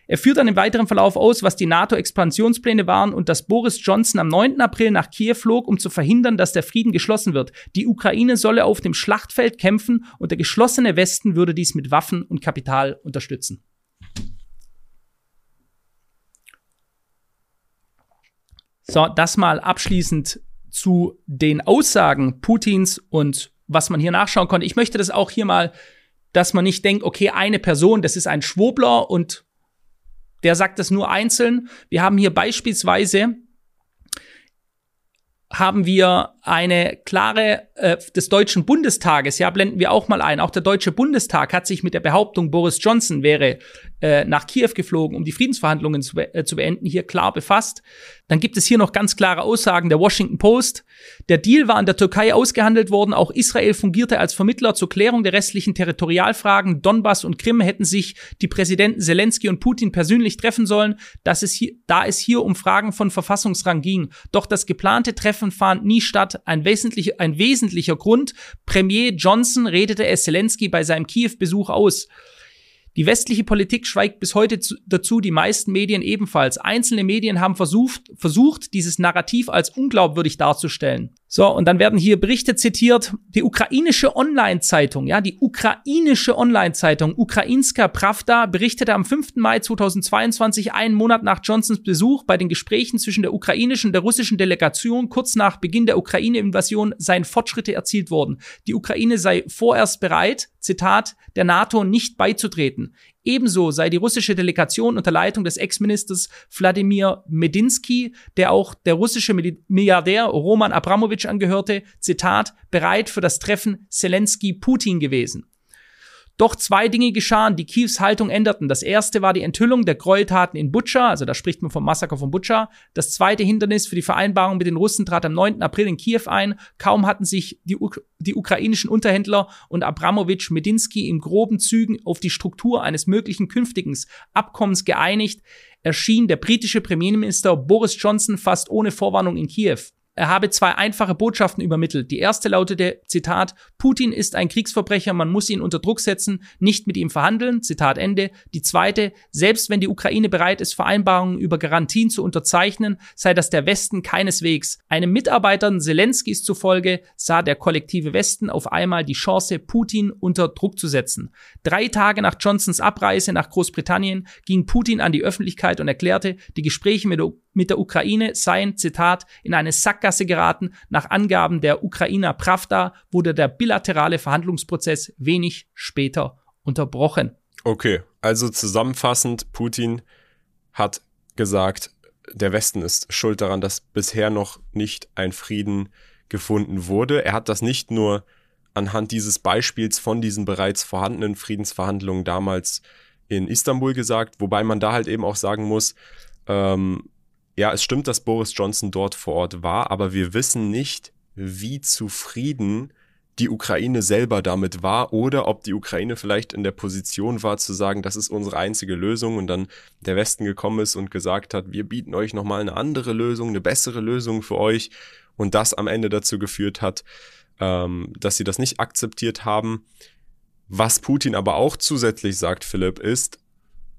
Er führt dann im weiteren Verlauf aus, was die NATO-Expansionspläne waren und dass Boris Johnson am 9. April nach Kiew flog, um zu verhindern, dass der Frieden geschlossen wird. Die Ukraine solle auf dem Schlachtfeld kämpfen und der geschlossene Westen würde dies mit Waffen und Kapital unterstützen. So, das mal abschließend zu den Aussagen Putins und was man hier nachschauen konnte. Ich möchte das auch hier mal, dass man nicht denkt, okay, eine Person, das ist ein Schwobler und der sagt das nur einzeln. Wir haben hier beispielsweise haben wir eine klare äh, des Deutschen Bundestages, ja, blenden wir auch mal ein. Auch der Deutsche Bundestag hat sich mit der Behauptung, Boris Johnson wäre äh, nach Kiew geflogen, um die Friedensverhandlungen zu, be äh, zu beenden, hier klar befasst. Dann gibt es hier noch ganz klare Aussagen der Washington Post. Der Deal war in der Türkei ausgehandelt worden. Auch Israel fungierte als Vermittler zur Klärung der restlichen Territorialfragen. Donbass und Krim hätten sich die Präsidenten Zelensky und Putin persönlich treffen sollen, dass es hier, da es hier um Fragen von Verfassungsrang ging. Doch das geplante Treffen fand nie statt. Ein, wesentlich, ein wesentlicher Grund. Premier Johnson redete es Zelensky bei seinem Kiew-Besuch aus. Die westliche Politik schweigt bis heute zu, dazu, die meisten Medien ebenfalls. Einzelne Medien haben versucht, versucht, dieses Narrativ als unglaubwürdig darzustellen. So, und dann werden hier Berichte zitiert. Die ukrainische Online-Zeitung, ja, die ukrainische Online-Zeitung Ukrainska Pravda berichtete am 5. Mai 2022, einen Monat nach Johnsons Besuch bei den Gesprächen zwischen der ukrainischen und der russischen Delegation kurz nach Beginn der Ukraine-Invasion seien Fortschritte erzielt worden. Die Ukraine sei vorerst bereit, Zitat, der NATO nicht beizutreten. Ebenso sei die russische Delegation unter Leitung des Ex-Ministers Wladimir Medinsky, der auch der russische Milliardär Roman Abramowitsch angehörte, Zitat, bereit für das Treffen Zelensky-Putin gewesen. Doch zwei Dinge geschahen, die Kiews Haltung änderten. Das erste war die Enthüllung der Gräueltaten in Butscha, also da spricht man vom Massaker von Butscha. Das zweite Hindernis für die Vereinbarung mit den Russen trat am 9. April in Kiew ein. Kaum hatten sich die, Uk die ukrainischen Unterhändler und Abramowitsch Medinsky in groben Zügen auf die Struktur eines möglichen künftigen Abkommens geeinigt, erschien der britische Premierminister Boris Johnson fast ohne Vorwarnung in Kiew. Er habe zwei einfache Botschaften übermittelt. Die erste lautete, Zitat, Putin ist ein Kriegsverbrecher, man muss ihn unter Druck setzen, nicht mit ihm verhandeln, Zitat Ende. Die zweite, selbst wenn die Ukraine bereit ist, Vereinbarungen über Garantien zu unterzeichnen, sei das der Westen keineswegs. Einem Mitarbeiter Zelenskis zufolge sah der kollektive Westen auf einmal die Chance, Putin unter Druck zu setzen. Drei Tage nach Johnsons Abreise nach Großbritannien ging Putin an die Öffentlichkeit und erklärte, die Gespräche mit der mit der Ukraine seien, Zitat, in eine Sackgasse geraten. Nach Angaben der Ukrainer Pravda wurde der bilaterale Verhandlungsprozess wenig später unterbrochen. Okay, also zusammenfassend, Putin hat gesagt, der Westen ist schuld daran, dass bisher noch nicht ein Frieden gefunden wurde. Er hat das nicht nur anhand dieses Beispiels von diesen bereits vorhandenen Friedensverhandlungen damals in Istanbul gesagt, wobei man da halt eben auch sagen muss, ähm, ja, es stimmt, dass Boris Johnson dort vor Ort war, aber wir wissen nicht, wie zufrieden die Ukraine selber damit war oder ob die Ukraine vielleicht in der Position war zu sagen, das ist unsere einzige Lösung und dann der Westen gekommen ist und gesagt hat, wir bieten euch nochmal eine andere Lösung, eine bessere Lösung für euch und das am Ende dazu geführt hat, ähm, dass sie das nicht akzeptiert haben. Was Putin aber auch zusätzlich sagt, Philipp, ist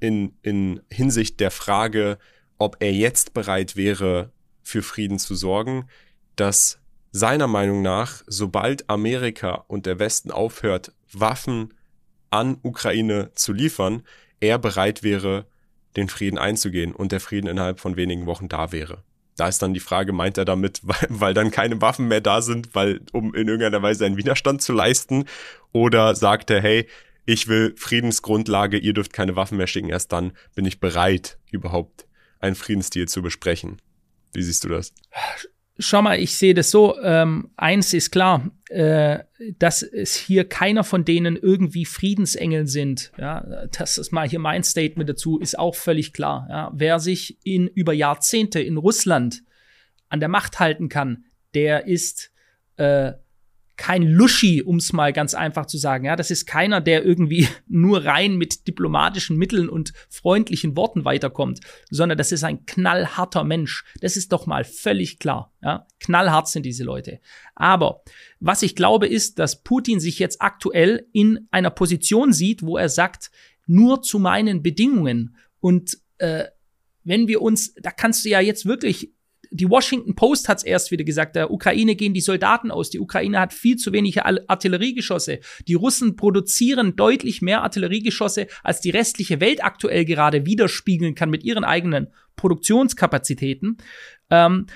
in, in Hinsicht der Frage, ob er jetzt bereit wäre, für Frieden zu sorgen, dass seiner Meinung nach, sobald Amerika und der Westen aufhört, Waffen an Ukraine zu liefern, er bereit wäre, den Frieden einzugehen und der Frieden innerhalb von wenigen Wochen da wäre. Da ist dann die Frage, meint er damit, [LAUGHS] weil, weil dann keine Waffen mehr da sind, weil, um in irgendeiner Weise einen Widerstand zu leisten? Oder sagt er, hey, ich will Friedensgrundlage, ihr dürft keine Waffen mehr schicken, erst dann bin ich bereit, überhaupt einen Friedensdeal zu besprechen. Wie siehst du das? Schau mal, ich sehe das so. Ähm, eins ist klar, äh, dass es hier keiner von denen irgendwie Friedensengel sind. Ja, das ist mal hier mein Statement dazu, ist auch völlig klar. Ja, wer sich in über Jahrzehnte in Russland an der Macht halten kann, der ist äh, kein Luschi, um es mal ganz einfach zu sagen. Ja, das ist keiner, der irgendwie [LAUGHS] nur rein mit diplomatischen Mitteln und freundlichen Worten weiterkommt, sondern das ist ein knallharter Mensch. Das ist doch mal völlig klar. Ja, knallhart sind diese Leute. Aber was ich glaube ist, dass Putin sich jetzt aktuell in einer Position sieht, wo er sagt, nur zu meinen Bedingungen und äh, wenn wir uns, da kannst du ja jetzt wirklich die Washington Post hat es erst wieder gesagt, der Ukraine gehen die Soldaten aus. Die Ukraine hat viel zu wenige Artilleriegeschosse. Die Russen produzieren deutlich mehr Artilleriegeschosse, als die restliche Welt aktuell gerade widerspiegeln kann mit ihren eigenen Produktionskapazitäten. Ähm, äh,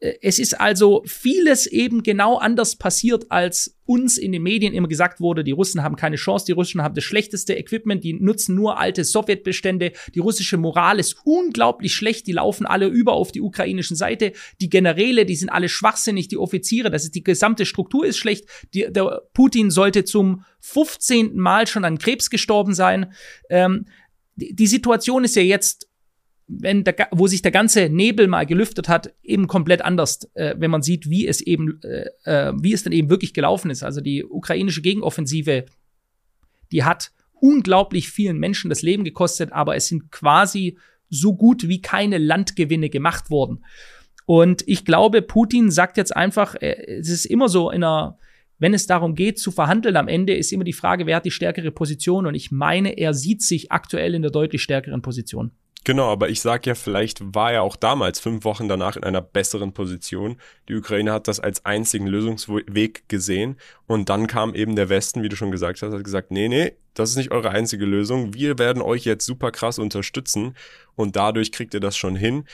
es ist also vieles eben genau anders passiert, als uns in den Medien immer gesagt wurde, die Russen haben keine Chance, die Russen haben das schlechteste Equipment, die nutzen nur alte Sowjetbestände, die russische Moral ist unglaublich schlecht, die laufen alle über auf die ukrainischen Seite, die Generäle, die sind alle schwachsinnig, die Offiziere, das ist die gesamte Struktur ist schlecht, die, der Putin sollte zum 15. Mal schon an Krebs gestorben sein. Ähm, die Situation ist ja jetzt wenn der, wo sich der ganze Nebel mal gelüftet hat, eben komplett anders, äh, wenn man sieht, wie es eben, äh, äh, wie es dann eben wirklich gelaufen ist. Also die ukrainische Gegenoffensive, die hat unglaublich vielen Menschen das Leben gekostet, aber es sind quasi so gut wie keine Landgewinne gemacht worden. Und ich glaube, Putin sagt jetzt einfach, äh, es ist immer so in einer, wenn es darum geht zu verhandeln am Ende, ist immer die Frage, wer hat die stärkere Position? Und ich meine, er sieht sich aktuell in der deutlich stärkeren Position. Genau, aber ich sag ja, vielleicht war er auch damals fünf Wochen danach in einer besseren Position. Die Ukraine hat das als einzigen Lösungsweg gesehen und dann kam eben der Westen, wie du schon gesagt hast, hat gesagt, nee, nee, das ist nicht eure einzige Lösung. Wir werden euch jetzt super krass unterstützen und dadurch kriegt ihr das schon hin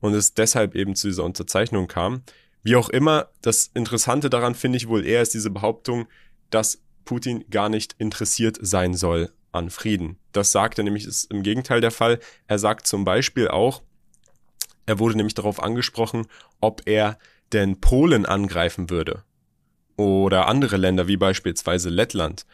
und es deshalb eben zu dieser Unterzeichnung kam. Wie auch immer, das Interessante daran finde ich wohl eher ist diese Behauptung, dass Putin gar nicht interessiert sein soll an Frieden. Das sagt er nämlich, ist im Gegenteil der Fall. Er sagt zum Beispiel auch, er wurde nämlich darauf angesprochen, ob er denn Polen angreifen würde. Oder andere Länder, wie beispielsweise Lettland.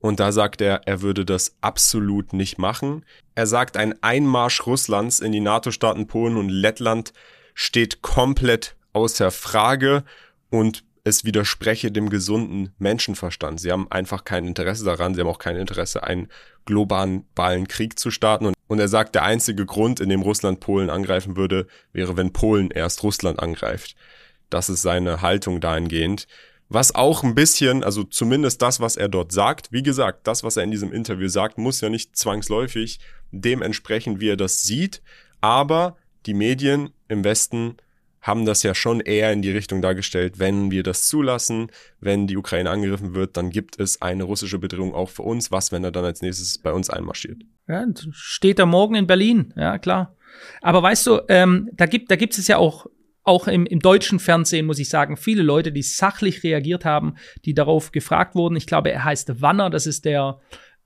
Und da sagt er, er würde das absolut nicht machen. Er sagt, ein Einmarsch Russlands in die NATO-Staaten Polen und Lettland steht komplett außer Frage und es widerspreche dem gesunden Menschenverstand. Sie haben einfach kein Interesse daran, sie haben auch kein Interesse, einen globalen Krieg zu starten. Und, und er sagt, der einzige Grund, in dem Russland Polen angreifen würde, wäre, wenn Polen erst Russland angreift. Das ist seine Haltung dahingehend. Was auch ein bisschen, also zumindest das, was er dort sagt, wie gesagt, das, was er in diesem Interview sagt, muss ja nicht zwangsläufig dementsprechend, wie er das sieht, aber die Medien im Westen haben das ja schon eher in die Richtung dargestellt, wenn wir das zulassen, wenn die Ukraine angegriffen wird, dann gibt es eine russische Bedrohung auch für uns. Was, wenn er dann als nächstes bei uns einmarschiert? Ja, steht er morgen in Berlin, ja klar. Aber weißt du, ähm, da gibt da gibt es ja auch auch im, im deutschen Fernsehen, muss ich sagen, viele Leute, die sachlich reagiert haben, die darauf gefragt wurden. Ich glaube, er heißt Wanner, das ist der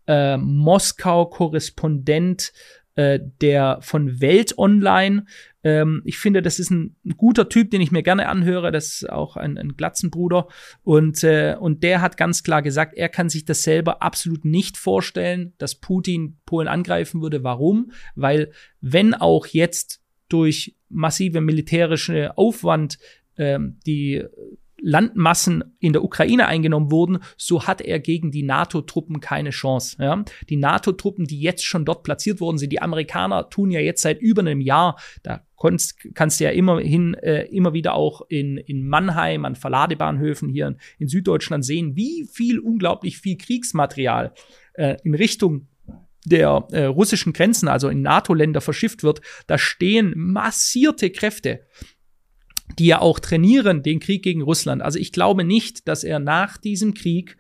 äh, Moskau-Korrespondent äh, der von Welt Online. Ähm, ich finde, das ist ein, ein, guter Typ, den ich mir gerne anhöre. Das ist auch ein, ein Glatzenbruder. Und, äh, und der hat ganz klar gesagt, er kann sich das selber absolut nicht vorstellen, dass Putin Polen angreifen würde. Warum? Weil wenn auch jetzt durch massive militärische Aufwand ähm, die Landmassen in der Ukraine eingenommen wurden, so hat er gegen die NATO-Truppen keine Chance. Ja? Die NATO-Truppen, die jetzt schon dort platziert worden sind, die Amerikaner tun ja jetzt seit über einem Jahr, da kannst, kannst du ja immerhin äh, immer wieder auch in, in Mannheim an Verladebahnhöfen hier in, in Süddeutschland sehen, wie viel unglaublich viel Kriegsmaterial äh, in Richtung der äh, russischen Grenzen, also in NATO-Länder verschifft wird, da stehen massierte Kräfte die ja auch trainieren den Krieg gegen Russland. Also ich glaube nicht, dass er nach diesem Krieg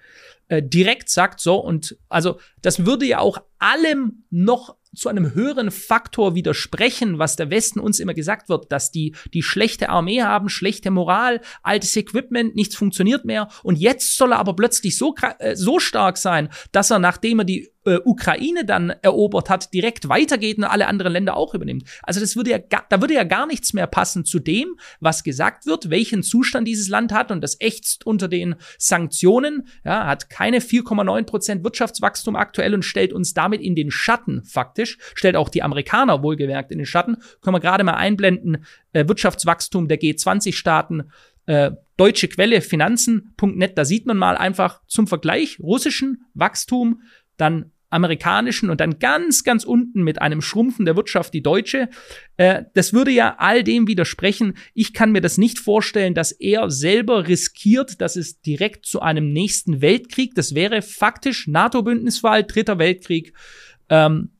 äh, direkt sagt, so und also das würde ja auch allem noch zu einem höheren Faktor widersprechen, was der Westen uns immer gesagt wird, dass die die schlechte Armee haben, schlechte Moral, altes Equipment, nichts funktioniert mehr. Und jetzt soll er aber plötzlich so äh, so stark sein, dass er nachdem er die äh, Ukraine dann erobert hat, direkt weitergeht und alle anderen Länder auch übernimmt. Also das würde ja da würde ja gar nichts mehr passen zu dem, was gesagt wird, welchen Zustand dieses Land hat und das ächzt unter den Sanktionen, ja, hat keine 4,9 Prozent Wirtschaftswachstum aktuell und stellt uns damit in den Schatten faktisch, stellt auch die Amerikaner wohlgemerkt in den Schatten. Können wir gerade mal einblenden, äh, Wirtschaftswachstum der G20-Staaten, äh, deutsche Quelle finanzen.net, da sieht man mal einfach zum Vergleich russischen Wachstum, dann amerikanischen und dann ganz, ganz unten mit einem Schrumpfen der Wirtschaft die deutsche. Äh, das würde ja all dem widersprechen. Ich kann mir das nicht vorstellen, dass er selber riskiert, dass es direkt zu einem nächsten Weltkrieg, das wäre faktisch NATO-Bündniswahl, dritter Weltkrieg, ähm,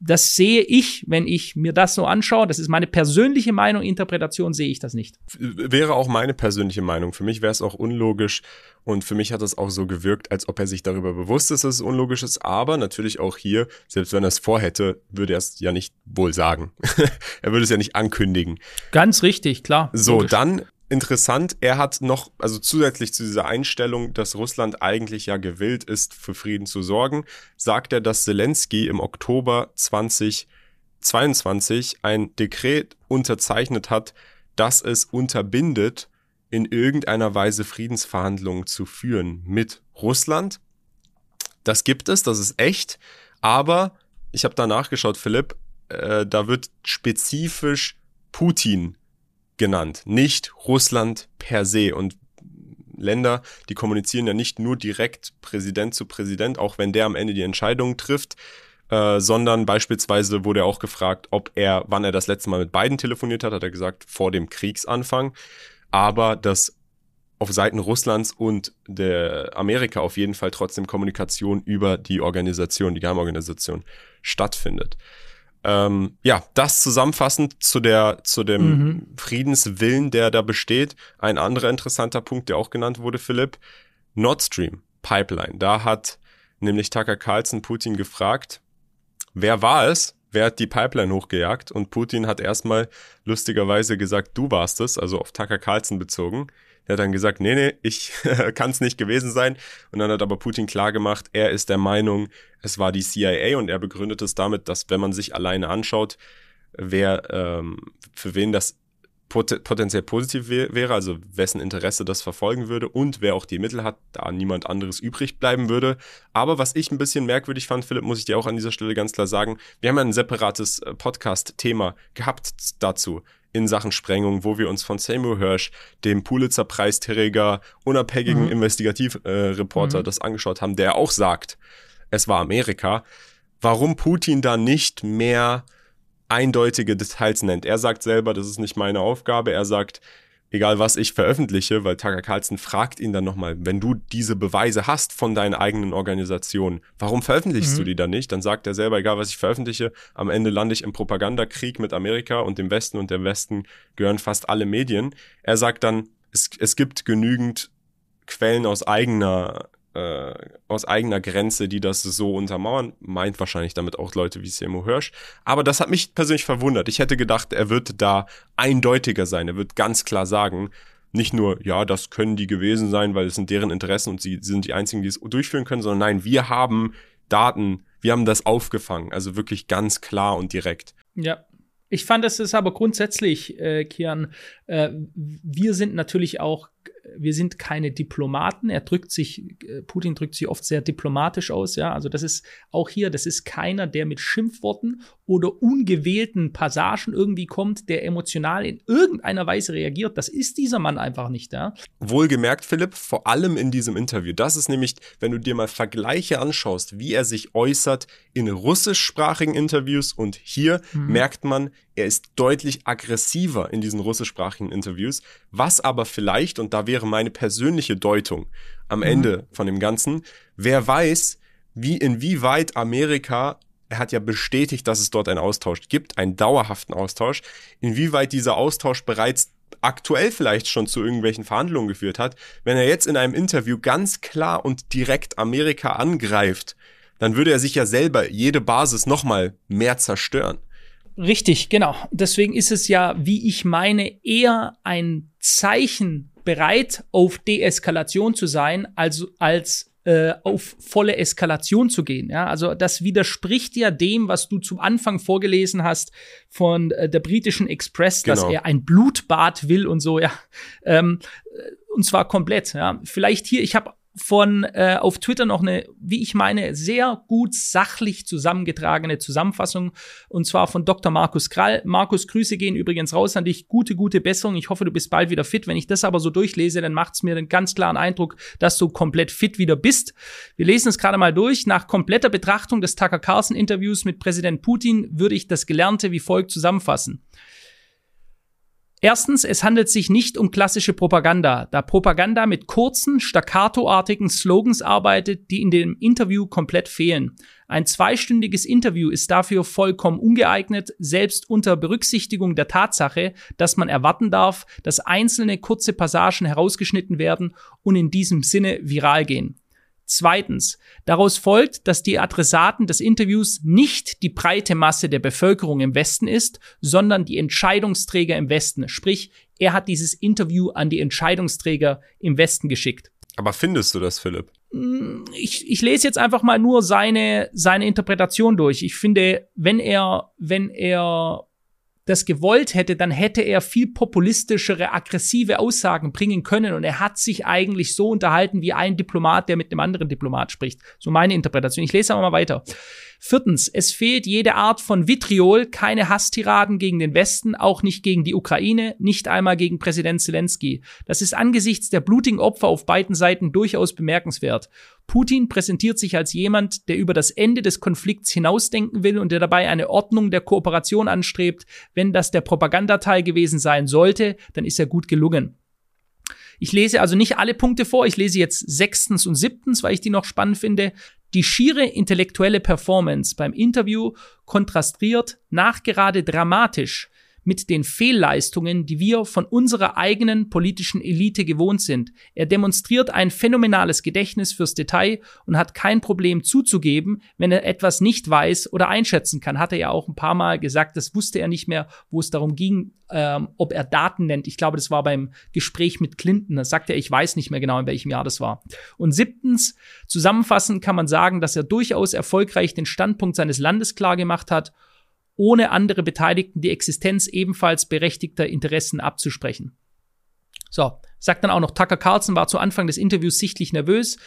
das sehe ich, wenn ich mir das so anschaue. Das ist meine persönliche Meinung, Interpretation sehe ich das nicht. Wäre auch meine persönliche Meinung. Für mich wäre es auch unlogisch und für mich hat es auch so gewirkt, als ob er sich darüber bewusst ist, dass es unlogisch ist. Aber natürlich auch hier, selbst wenn er es vorhätte, würde er es ja nicht wohl sagen. [LAUGHS] er würde es ja nicht ankündigen. Ganz richtig, klar. So, logisch. dann interessant, er hat noch, also zusätzlich zu dieser Einstellung, dass Russland eigentlich ja gewillt ist, für Frieden zu sorgen, sagt er, dass Zelensky im Oktober 2022 ein Dekret unterzeichnet hat, das es unterbindet, in irgendeiner Weise Friedensverhandlungen zu führen mit Russland. Das gibt es, das ist echt, aber ich habe da nachgeschaut, Philipp, äh, da wird spezifisch Putin genannt, nicht Russland per se. Und Länder, die kommunizieren ja nicht nur direkt Präsident zu Präsident, auch wenn der am Ende die Entscheidung trifft, äh, sondern beispielsweise wurde er auch gefragt, ob er, wann er das letzte Mal mit beiden telefoniert hat, hat er gesagt, vor dem Kriegsanfang. Aber dass auf Seiten Russlands und der Amerika auf jeden Fall trotzdem Kommunikation über die Organisation, die Geheimorganisation stattfindet. Ähm, ja, das zusammenfassend zu der, zu dem mhm. Friedenswillen, der da besteht. Ein anderer interessanter Punkt, der auch genannt wurde, Philipp. Nord Stream Pipeline. Da hat nämlich Tucker Carlson Putin gefragt, wer war es? Wer hat die Pipeline hochgejagt? Und Putin hat erstmal lustigerweise gesagt, du warst es, also auf Tucker Carlson bezogen. Er hat dann gesagt, nee, nee, ich [LAUGHS] kann es nicht gewesen sein. Und dann hat aber Putin klargemacht, er ist der Meinung, es war die CIA und er begründet es damit, dass wenn man sich alleine anschaut, wer ähm, für wen das pot potenziell positiv wäre, also wessen Interesse das verfolgen würde und wer auch die Mittel hat, da niemand anderes übrig bleiben würde. Aber was ich ein bisschen merkwürdig fand, Philipp, muss ich dir auch an dieser Stelle ganz klar sagen, wir haben ein separates äh, Podcast-Thema gehabt dazu in Sachen Sprengung, wo wir uns von Samuel Hirsch, dem Pulitzer-Preisträger, unabhängigen mhm. Investigativreporter, äh, mhm. das angeschaut haben, der auch sagt, es war Amerika, warum Putin da nicht mehr eindeutige Details nennt. Er sagt selber, das ist nicht meine Aufgabe. Er sagt, egal was ich veröffentliche, weil Tucker Carlson fragt ihn dann nochmal, wenn du diese Beweise hast von deinen eigenen Organisationen, warum veröffentlichst mhm. du die dann nicht? Dann sagt er selber, egal was ich veröffentliche, am Ende lande ich im Propagandakrieg mit Amerika und dem Westen und dem Westen gehören fast alle Medien. Er sagt dann, es, es gibt genügend Quellen aus eigener äh, aus eigener Grenze, die das so untermauern, meint wahrscheinlich damit auch Leute wie Seymour Hirsch. Aber das hat mich persönlich verwundert. Ich hätte gedacht, er wird da eindeutiger sein. Er wird ganz klar sagen, nicht nur, ja, das können die gewesen sein, weil es sind deren Interessen und sie sind die einzigen, die es durchführen können, sondern nein, wir haben Daten, wir haben das aufgefangen. Also wirklich ganz klar und direkt. Ja, ich fand, es ist aber grundsätzlich, äh, Kian, äh, wir sind natürlich auch wir sind keine Diplomaten. Er drückt sich, äh, Putin drückt sich oft sehr diplomatisch aus, ja. Also das ist auch hier, das ist keiner, der mit Schimpfworten oder ungewählten Passagen irgendwie kommt, der emotional in irgendeiner Weise reagiert. Das ist dieser Mann einfach nicht, ja. Wohlgemerkt, Philipp, vor allem in diesem Interview. Das ist nämlich, wenn du dir mal Vergleiche anschaust, wie er sich äußert in russischsprachigen Interviews und hier mhm. merkt man, er ist deutlich aggressiver in diesen russischsprachigen Interviews, was aber vielleicht, und da wäre meine persönliche Deutung am mhm. Ende von dem Ganzen, wer weiß, wie inwieweit Amerika, er hat ja bestätigt, dass es dort einen Austausch gibt, einen dauerhaften Austausch, inwieweit dieser Austausch bereits aktuell vielleicht schon zu irgendwelchen Verhandlungen geführt hat, wenn er jetzt in einem Interview ganz klar und direkt Amerika angreift, dann würde er sich ja selber jede Basis nochmal mehr zerstören. Richtig, genau. Deswegen ist es ja, wie ich meine, eher ein Zeichen, bereit auf Deeskalation zu sein, also als äh, auf volle Eskalation zu gehen. Ja, also das widerspricht ja dem, was du zum Anfang vorgelesen hast von äh, der britischen Express, genau. dass er ein Blutbad will und so. Ja, ähm, und zwar komplett. Ja, vielleicht hier. Ich habe von äh, auf Twitter noch eine, wie ich meine, sehr gut sachlich zusammengetragene Zusammenfassung und zwar von Dr. Markus Krall. Markus, Grüße gehen übrigens raus an dich. Gute, gute Besserung. Ich hoffe, du bist bald wieder fit. Wenn ich das aber so durchlese, dann macht es mir einen ganz klaren Eindruck, dass du komplett fit wieder bist. Wir lesen es gerade mal durch. Nach kompletter Betrachtung des Tucker Carlson Interviews mit Präsident Putin würde ich das Gelernte wie folgt zusammenfassen. Erstens, es handelt sich nicht um klassische Propaganda, da Propaganda mit kurzen, staccatoartigen Slogans arbeitet, die in dem Interview komplett fehlen. Ein zweistündiges Interview ist dafür vollkommen ungeeignet, selbst unter Berücksichtigung der Tatsache, dass man erwarten darf, dass einzelne kurze Passagen herausgeschnitten werden und in diesem Sinne viral gehen. Zweitens, daraus folgt, dass die Adressaten des Interviews nicht die breite Masse der Bevölkerung im Westen ist, sondern die Entscheidungsträger im Westen. Sprich, er hat dieses Interview an die Entscheidungsträger im Westen geschickt. Aber findest du das, Philipp? Hm, ich, ich lese jetzt einfach mal nur seine, seine Interpretation durch. Ich finde, wenn er, wenn er das gewollt hätte, dann hätte er viel populistischere, aggressive Aussagen bringen können. Und er hat sich eigentlich so unterhalten wie ein Diplomat, der mit einem anderen Diplomat spricht. So meine Interpretation. Ich lese aber mal weiter. Viertens, es fehlt jede Art von Vitriol, keine Hasstiraden gegen den Westen, auch nicht gegen die Ukraine, nicht einmal gegen Präsident Zelensky. Das ist angesichts der blutigen Opfer auf beiden Seiten durchaus bemerkenswert. Putin präsentiert sich als jemand, der über das Ende des Konflikts hinausdenken will und der dabei eine Ordnung der Kooperation anstrebt. Wenn das der Propagandateil gewesen sein sollte, dann ist er gut gelungen. Ich lese also nicht alle Punkte vor, ich lese jetzt sechstens und siebtens, weil ich die noch spannend finde. Die schiere intellektuelle Performance beim Interview kontrastiert nachgerade dramatisch mit den Fehlleistungen, die wir von unserer eigenen politischen Elite gewohnt sind. Er demonstriert ein phänomenales Gedächtnis fürs Detail und hat kein Problem zuzugeben, wenn er etwas nicht weiß oder einschätzen kann. Hat er ja auch ein paar Mal gesagt, das wusste er nicht mehr, wo es darum ging, ähm, ob er Daten nennt. Ich glaube, das war beim Gespräch mit Clinton. Da sagte er, ich weiß nicht mehr genau, in welchem Jahr das war. Und siebtens, zusammenfassend kann man sagen, dass er durchaus erfolgreich den Standpunkt seines Landes klar gemacht hat ohne andere Beteiligten die Existenz ebenfalls berechtigter Interessen abzusprechen. So, sagt dann auch noch, Tucker Carlson war zu Anfang des Interviews sichtlich nervös,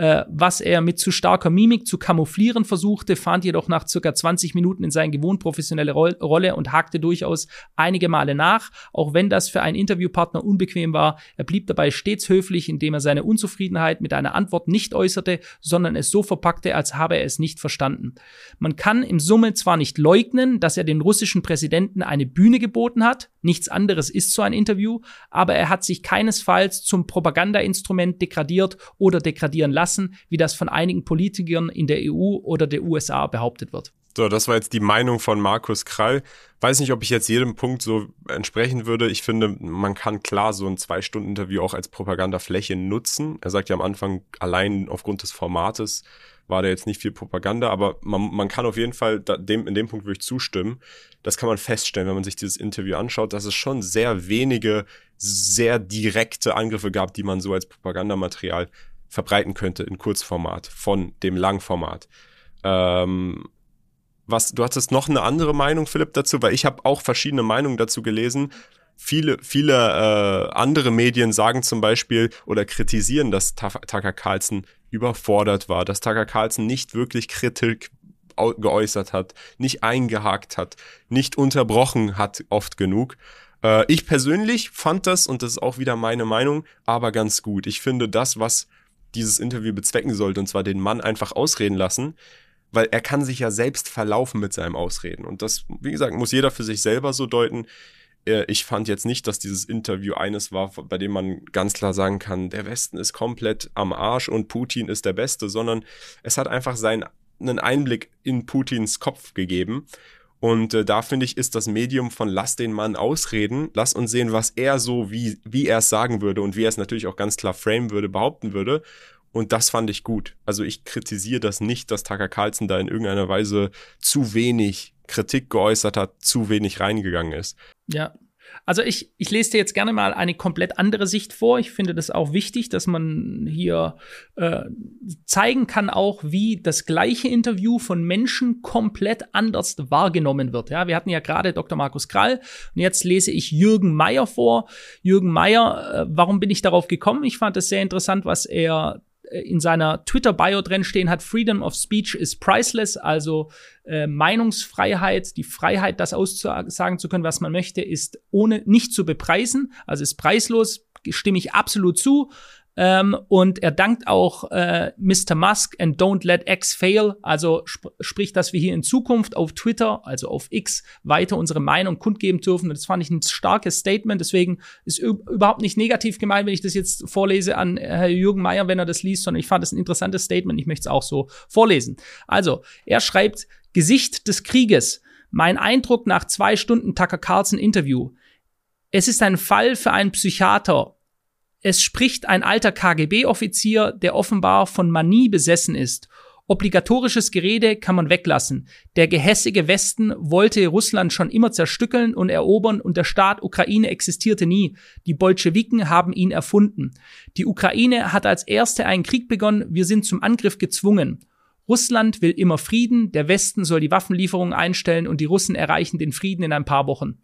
äh, was er mit zu starker Mimik zu kamouflieren versuchte, fand jedoch nach circa 20 Minuten in seine gewohnt professionelle Ro Rolle und hakte durchaus einige Male nach, auch wenn das für einen Interviewpartner unbequem war. Er blieb dabei stets höflich, indem er seine Unzufriedenheit mit einer Antwort nicht äußerte, sondern es so verpackte, als habe er es nicht verstanden. Man kann im Summe zwar nicht leugnen, dass er dem russischen Präsidenten eine Bühne geboten hat, nichts anderes ist so ein Interview, aber er hat sich keinesfalls zum Propagandainstrument degradiert oder degradieren lassen, wie das von einigen Politikern in der EU oder der USA behauptet wird. So, das war jetzt die Meinung von Markus Krall. Weiß nicht, ob ich jetzt jedem Punkt so entsprechen würde. Ich finde, man kann klar so ein Zwei-Stunden-Interview auch als Propagandafläche nutzen. Er sagt ja am Anfang, allein aufgrund des Formates war da jetzt nicht viel Propaganda, aber man, man kann auf jeden Fall da, dem, in dem Punkt wirklich zustimmen. Das kann man feststellen, wenn man sich dieses Interview anschaut, dass es schon sehr wenige, sehr direkte Angriffe gab, die man so als Propagandamaterial verbreiten könnte in Kurzformat von dem Langformat. Ähm, was, du hattest noch eine andere Meinung, Philipp, dazu, weil ich habe auch verschiedene Meinungen dazu gelesen. Viele, viele äh, andere Medien sagen zum Beispiel oder kritisieren, dass Tucker Carlson überfordert war, dass Tucker Carlson nicht wirklich Kritik geäußert hat, nicht eingehakt hat, nicht unterbrochen hat oft genug. Äh, ich persönlich fand das, und das ist auch wieder meine Meinung, aber ganz gut. Ich finde das, was dieses Interview bezwecken sollte, und zwar den Mann einfach ausreden lassen, weil er kann sich ja selbst verlaufen mit seinem Ausreden. Und das, wie gesagt, muss jeder für sich selber so deuten. Äh, ich fand jetzt nicht, dass dieses Interview eines war, bei dem man ganz klar sagen kann, der Westen ist komplett am Arsch und Putin ist der Beste, sondern es hat einfach seinen einen Einblick in Putins Kopf gegeben. Und äh, da finde ich, ist das Medium von lass den Mann ausreden, lass uns sehen, was er so, wie, wie er es sagen würde und wie er es natürlich auch ganz klar framen würde, behaupten würde. Und das fand ich gut. Also ich kritisiere das nicht, dass Tucker Carlson da in irgendeiner Weise zu wenig Kritik geäußert hat, zu wenig reingegangen ist. Ja, also ich, ich lese dir jetzt gerne mal eine komplett andere Sicht vor. Ich finde das auch wichtig, dass man hier äh, zeigen kann, auch wie das gleiche Interview von Menschen komplett anders wahrgenommen wird. Ja, wir hatten ja gerade Dr. Markus Krall und jetzt lese ich Jürgen Meyer vor. Jürgen Meyer, äh, warum bin ich darauf gekommen? Ich fand es sehr interessant, was er in seiner Twitter-Bio drin stehen hat, Freedom of Speech is priceless, also äh, Meinungsfreiheit, die Freiheit, das aussagen zu können, was man möchte, ist ohne nicht zu bepreisen, also ist preislos, stimme ich absolut zu. Ähm, und er dankt auch äh, Mr. Musk and don't let X fail. Also sp sprich, dass wir hier in Zukunft auf Twitter, also auf X, weiter unsere Meinung kundgeben dürfen. Und das fand ich ein starkes Statement. Deswegen ist überhaupt nicht negativ gemeint, wenn ich das jetzt vorlese an Herr Jürgen Mayer, wenn er das liest, sondern ich fand es ein interessantes Statement. Ich möchte es auch so vorlesen. Also, er schreibt, Gesicht des Krieges. Mein Eindruck nach zwei Stunden Tucker Carlson Interview. Es ist ein Fall für einen Psychiater es spricht ein alter KGB-Offizier, der offenbar von Manie besessen ist. Obligatorisches Gerede kann man weglassen. Der gehässige Westen wollte Russland schon immer zerstückeln und erobern und der Staat Ukraine existierte nie. Die Bolschewiken haben ihn erfunden. Die Ukraine hat als erste einen Krieg begonnen, wir sind zum Angriff gezwungen. Russland will immer Frieden, der Westen soll die Waffenlieferungen einstellen und die Russen erreichen den Frieden in ein paar Wochen.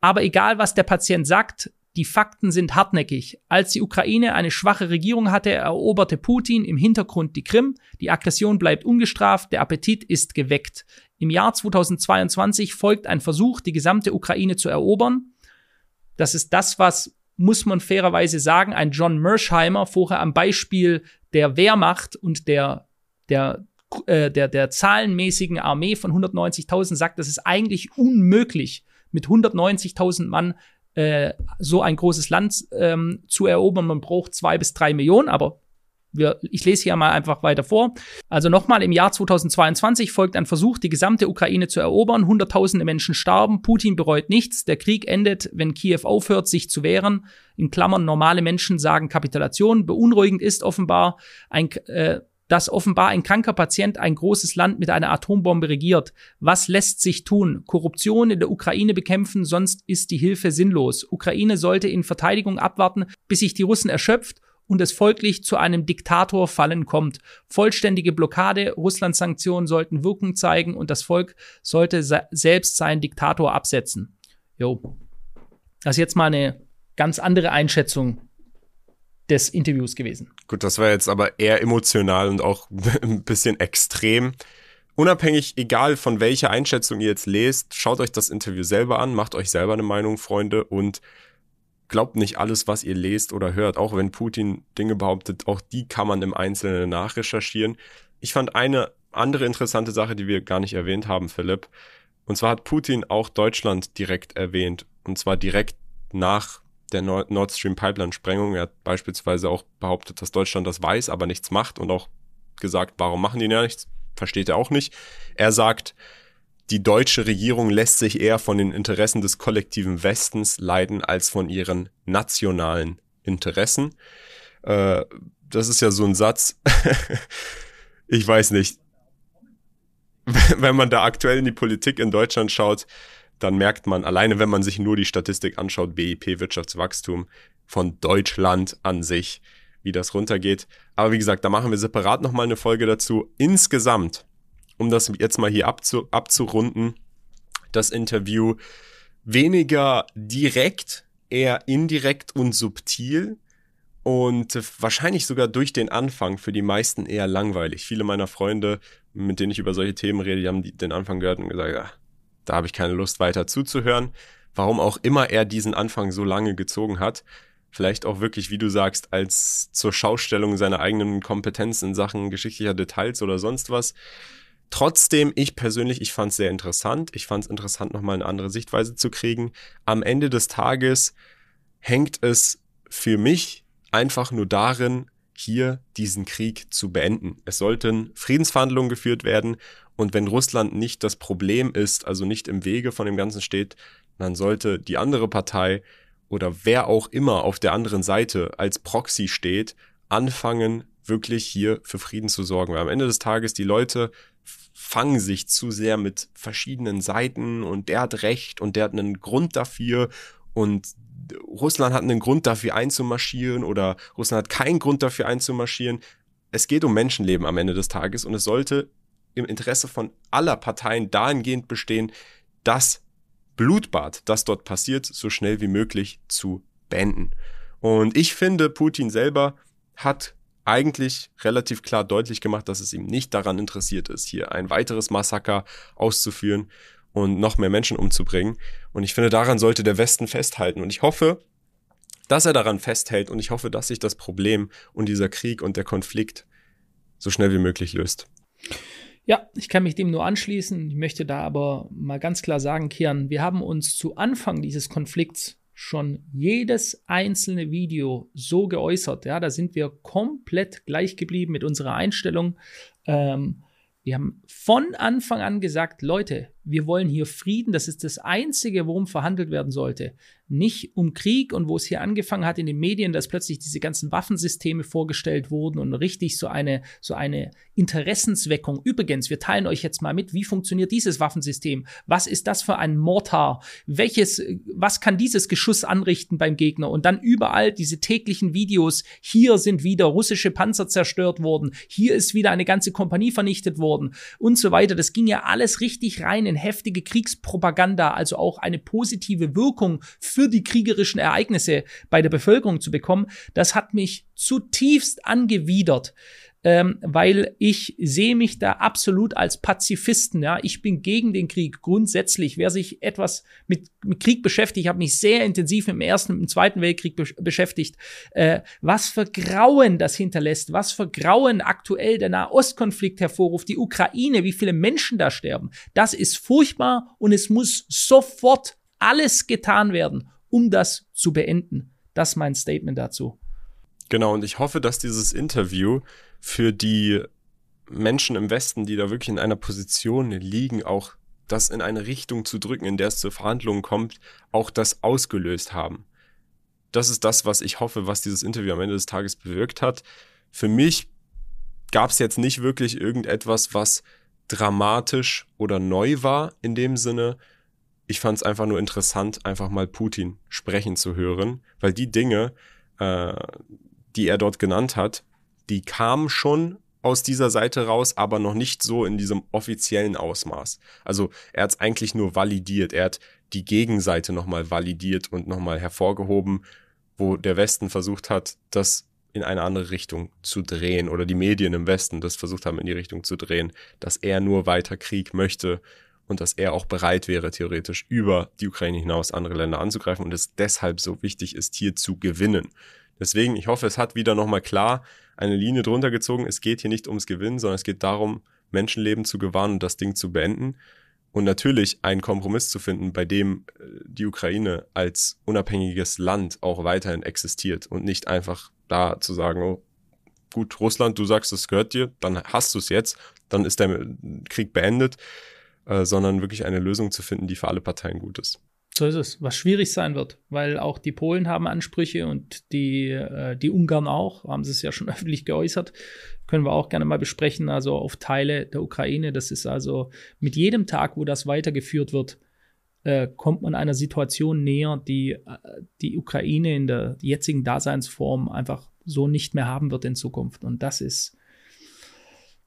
Aber egal, was der Patient sagt, die Fakten sind hartnäckig. Als die Ukraine eine schwache Regierung hatte, eroberte Putin im Hintergrund die Krim. Die Aggression bleibt ungestraft, der Appetit ist geweckt. Im Jahr 2022 folgt ein Versuch, die gesamte Ukraine zu erobern. Das ist das, was, muss man fairerweise sagen, ein John Mersheimer vorher am Beispiel der Wehrmacht und der, der äh, der, der zahlenmäßigen Armee von 190.000 sagt, das ist eigentlich unmöglich, mit 190.000 Mann äh, so ein großes Land ähm, zu erobern. Man braucht zwei bis drei Millionen, aber wir, ich lese hier mal einfach weiter vor. Also nochmal, im Jahr 2022 folgt ein Versuch, die gesamte Ukraine zu erobern. Hunderttausende Menschen starben. Putin bereut nichts. Der Krieg endet, wenn Kiew aufhört, sich zu wehren. In Klammern, normale Menschen sagen Kapitulation. Beunruhigend ist offenbar ein, äh, dass offenbar ein kranker Patient ein großes Land mit einer Atombombe regiert. Was lässt sich tun? Korruption in der Ukraine bekämpfen, sonst ist die Hilfe sinnlos. Ukraine sollte in Verteidigung abwarten, bis sich die Russen erschöpft und es folglich zu einem Diktator fallen kommt. Vollständige Blockade, Russlands Sanktionen sollten Wirkung zeigen und das Volk sollte selbst seinen Diktator absetzen. Jo. Das ist jetzt mal eine ganz andere Einschätzung des Interviews gewesen. Gut, das war jetzt aber eher emotional und auch [LAUGHS] ein bisschen extrem. Unabhängig, egal von welcher Einschätzung ihr jetzt lest, schaut euch das Interview selber an, macht euch selber eine Meinung, Freunde, und glaubt nicht alles, was ihr lest oder hört, auch wenn Putin Dinge behauptet, auch die kann man im Einzelnen nachrecherchieren. Ich fand eine andere interessante Sache, die wir gar nicht erwähnt haben, Philipp. Und zwar hat Putin auch Deutschland direkt erwähnt. Und zwar direkt nach der Nord Stream Pipeline Sprengung. Er hat beispielsweise auch behauptet, dass Deutschland das weiß, aber nichts macht und auch gesagt, warum machen die ja nichts? Versteht er auch nicht. Er sagt, die deutsche Regierung lässt sich eher von den Interessen des kollektiven Westens leiden als von ihren nationalen Interessen. Äh, das ist ja so ein Satz. [LAUGHS] ich weiß nicht. [LAUGHS] Wenn man da aktuell in die Politik in Deutschland schaut, dann merkt man, alleine wenn man sich nur die Statistik anschaut, BIP, Wirtschaftswachstum von Deutschland an sich, wie das runtergeht. Aber wie gesagt, da machen wir separat nochmal eine Folge dazu. Insgesamt, um das jetzt mal hier abzu abzurunden, das Interview weniger direkt, eher indirekt und subtil und wahrscheinlich sogar durch den Anfang für die meisten eher langweilig. Viele meiner Freunde, mit denen ich über solche Themen rede, die haben den Anfang gehört und gesagt, ja, da habe ich keine Lust weiter zuzuhören. Warum auch immer er diesen Anfang so lange gezogen hat. Vielleicht auch wirklich, wie du sagst, als zur Schaustellung seiner eigenen Kompetenz in Sachen geschichtlicher Details oder sonst was. Trotzdem, ich persönlich, ich fand es sehr interessant. Ich fand es interessant, nochmal eine andere Sichtweise zu kriegen. Am Ende des Tages hängt es für mich einfach nur darin, hier diesen Krieg zu beenden. Es sollten Friedensverhandlungen geführt werden Und wenn Russland nicht das Problem ist, also nicht im Wege von dem Ganzen steht, dann sollte die andere Partei oder wer auch immer auf der anderen Seite als Proxy steht, anfangen, wirklich hier für Frieden zu sorgen. Weil am Ende des Tages die Leute fangen sich zu sehr mit verschiedenen Seiten und der hat Recht und der hat einen Grund dafür und Russland hat einen Grund dafür einzumarschieren oder Russland hat keinen Grund dafür einzumarschieren. Es geht um Menschenleben am Ende des Tages und es sollte im Interesse von aller Parteien dahingehend bestehen, das Blutbad, das dort passiert, so schnell wie möglich zu beenden. Und ich finde, Putin selber hat eigentlich relativ klar deutlich gemacht, dass es ihm nicht daran interessiert ist, hier ein weiteres Massaker auszuführen und noch mehr Menschen umzubringen. Und ich finde, daran sollte der Westen festhalten. Und ich hoffe, dass er daran festhält und ich hoffe, dass sich das Problem und dieser Krieg und der Konflikt so schnell wie möglich löst. Ja, ich kann mich dem nur anschließen. Ich möchte da aber mal ganz klar sagen, Kian, wir haben uns zu Anfang dieses Konflikts schon jedes einzelne Video so geäußert. Ja, da sind wir komplett gleich geblieben mit unserer Einstellung. Ähm, wir haben von Anfang an gesagt, Leute, wir wollen hier Frieden, das ist das Einzige, worum verhandelt werden sollte nicht um Krieg und wo es hier angefangen hat in den Medien, dass plötzlich diese ganzen Waffensysteme vorgestellt wurden und richtig so eine, so eine Interessensweckung. Übrigens, wir teilen euch jetzt mal mit, wie funktioniert dieses Waffensystem? Was ist das für ein Mortar? Welches, was kann dieses Geschuss anrichten beim Gegner? Und dann überall diese täglichen Videos. Hier sind wieder russische Panzer zerstört worden. Hier ist wieder eine ganze Kompanie vernichtet worden und so weiter. Das ging ja alles richtig rein in heftige Kriegspropaganda, also auch eine positive Wirkung für für die kriegerischen Ereignisse bei der Bevölkerung zu bekommen, das hat mich zutiefst angewidert. Ähm, weil ich sehe mich da absolut als Pazifisten. Ja, ich bin gegen den Krieg grundsätzlich. Wer sich etwas mit, mit Krieg beschäftigt, habe mich sehr intensiv im ersten und im zweiten Weltkrieg be beschäftigt. Äh, was für Grauen das hinterlässt, was für Grauen aktuell der Nahostkonflikt hervorruft, die Ukraine, wie viele Menschen da sterben. Das ist furchtbar und es muss sofort alles getan werden, um das zu beenden. Das ist mein Statement dazu. Genau, und ich hoffe, dass dieses Interview für die Menschen im Westen, die da wirklich in einer Position liegen, auch das in eine Richtung zu drücken, in der es zur Verhandlung kommt, auch das ausgelöst haben. Das ist das, was ich hoffe, was dieses Interview am Ende des Tages bewirkt hat. Für mich gab es jetzt nicht wirklich irgendetwas, was dramatisch oder neu war in dem Sinne, ich fand es einfach nur interessant, einfach mal Putin sprechen zu hören, weil die Dinge, äh, die er dort genannt hat, die kamen schon aus dieser Seite raus, aber noch nicht so in diesem offiziellen Ausmaß. Also er hat es eigentlich nur validiert, er hat die Gegenseite nochmal validiert und nochmal hervorgehoben, wo der Westen versucht hat, das in eine andere Richtung zu drehen oder die Medien im Westen das versucht haben in die Richtung zu drehen, dass er nur weiter Krieg möchte und dass er auch bereit wäre, theoretisch über die Ukraine hinaus andere Länder anzugreifen und es deshalb so wichtig ist, hier zu gewinnen. Deswegen, ich hoffe, es hat wieder nochmal klar eine Linie drunter gezogen. Es geht hier nicht ums Gewinnen, sondern es geht darum, Menschenleben zu gewahren und das Ding zu beenden. Und natürlich einen Kompromiss zu finden, bei dem äh, die Ukraine als unabhängiges Land auch weiterhin existiert und nicht einfach da zu sagen, oh, gut, Russland, du sagst, es gehört dir, dann hast du es jetzt, dann ist der Krieg beendet. Äh, sondern wirklich eine Lösung zu finden, die für alle Parteien gut ist. So ist es, was schwierig sein wird, weil auch die Polen haben Ansprüche und die, äh, die Ungarn auch, haben sie es ja schon [LAUGHS] öffentlich geäußert. Können wir auch gerne mal besprechen, also auf Teile der Ukraine. Das ist also mit jedem Tag, wo das weitergeführt wird, äh, kommt man einer Situation näher, die die Ukraine in der jetzigen Daseinsform einfach so nicht mehr haben wird in Zukunft. Und das ist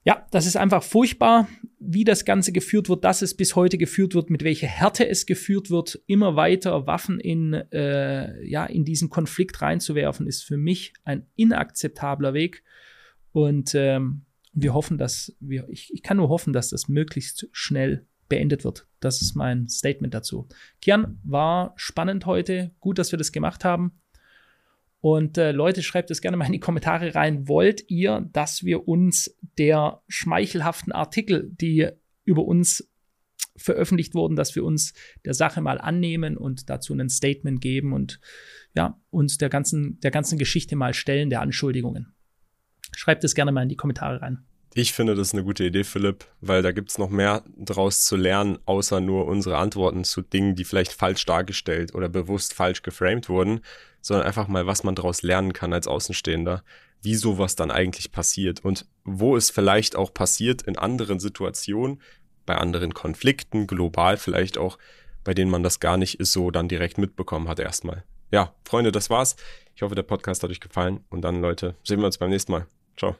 ja, das ist einfach furchtbar, wie das Ganze geführt wird, dass es bis heute geführt wird, mit welcher Härte es geführt wird, immer weiter Waffen in, äh, ja, in diesen Konflikt reinzuwerfen, ist für mich ein inakzeptabler Weg. Und ähm, wir hoffen, dass wir, ich, ich kann nur hoffen, dass das möglichst schnell beendet wird. Das ist mein Statement dazu. Kian, war spannend heute. Gut, dass wir das gemacht haben. Und äh, Leute, schreibt es gerne mal in die Kommentare rein. Wollt ihr, dass wir uns der schmeichelhaften Artikel, die über uns veröffentlicht wurden, dass wir uns der Sache mal annehmen und dazu ein Statement geben und ja, uns der ganzen, der ganzen Geschichte mal stellen, der Anschuldigungen. Schreibt es gerne mal in die Kommentare rein. Ich finde, das eine gute Idee, Philipp, weil da gibt's noch mehr draus zu lernen, außer nur unsere Antworten zu Dingen, die vielleicht falsch dargestellt oder bewusst falsch geframed wurden, sondern einfach mal, was man daraus lernen kann als Außenstehender, wie sowas dann eigentlich passiert und wo es vielleicht auch passiert in anderen Situationen, bei anderen Konflikten, global vielleicht auch, bei denen man das gar nicht so dann direkt mitbekommen hat erstmal. Ja, Freunde, das war's. Ich hoffe, der Podcast hat euch gefallen und dann, Leute, sehen wir uns beim nächsten Mal. Ciao.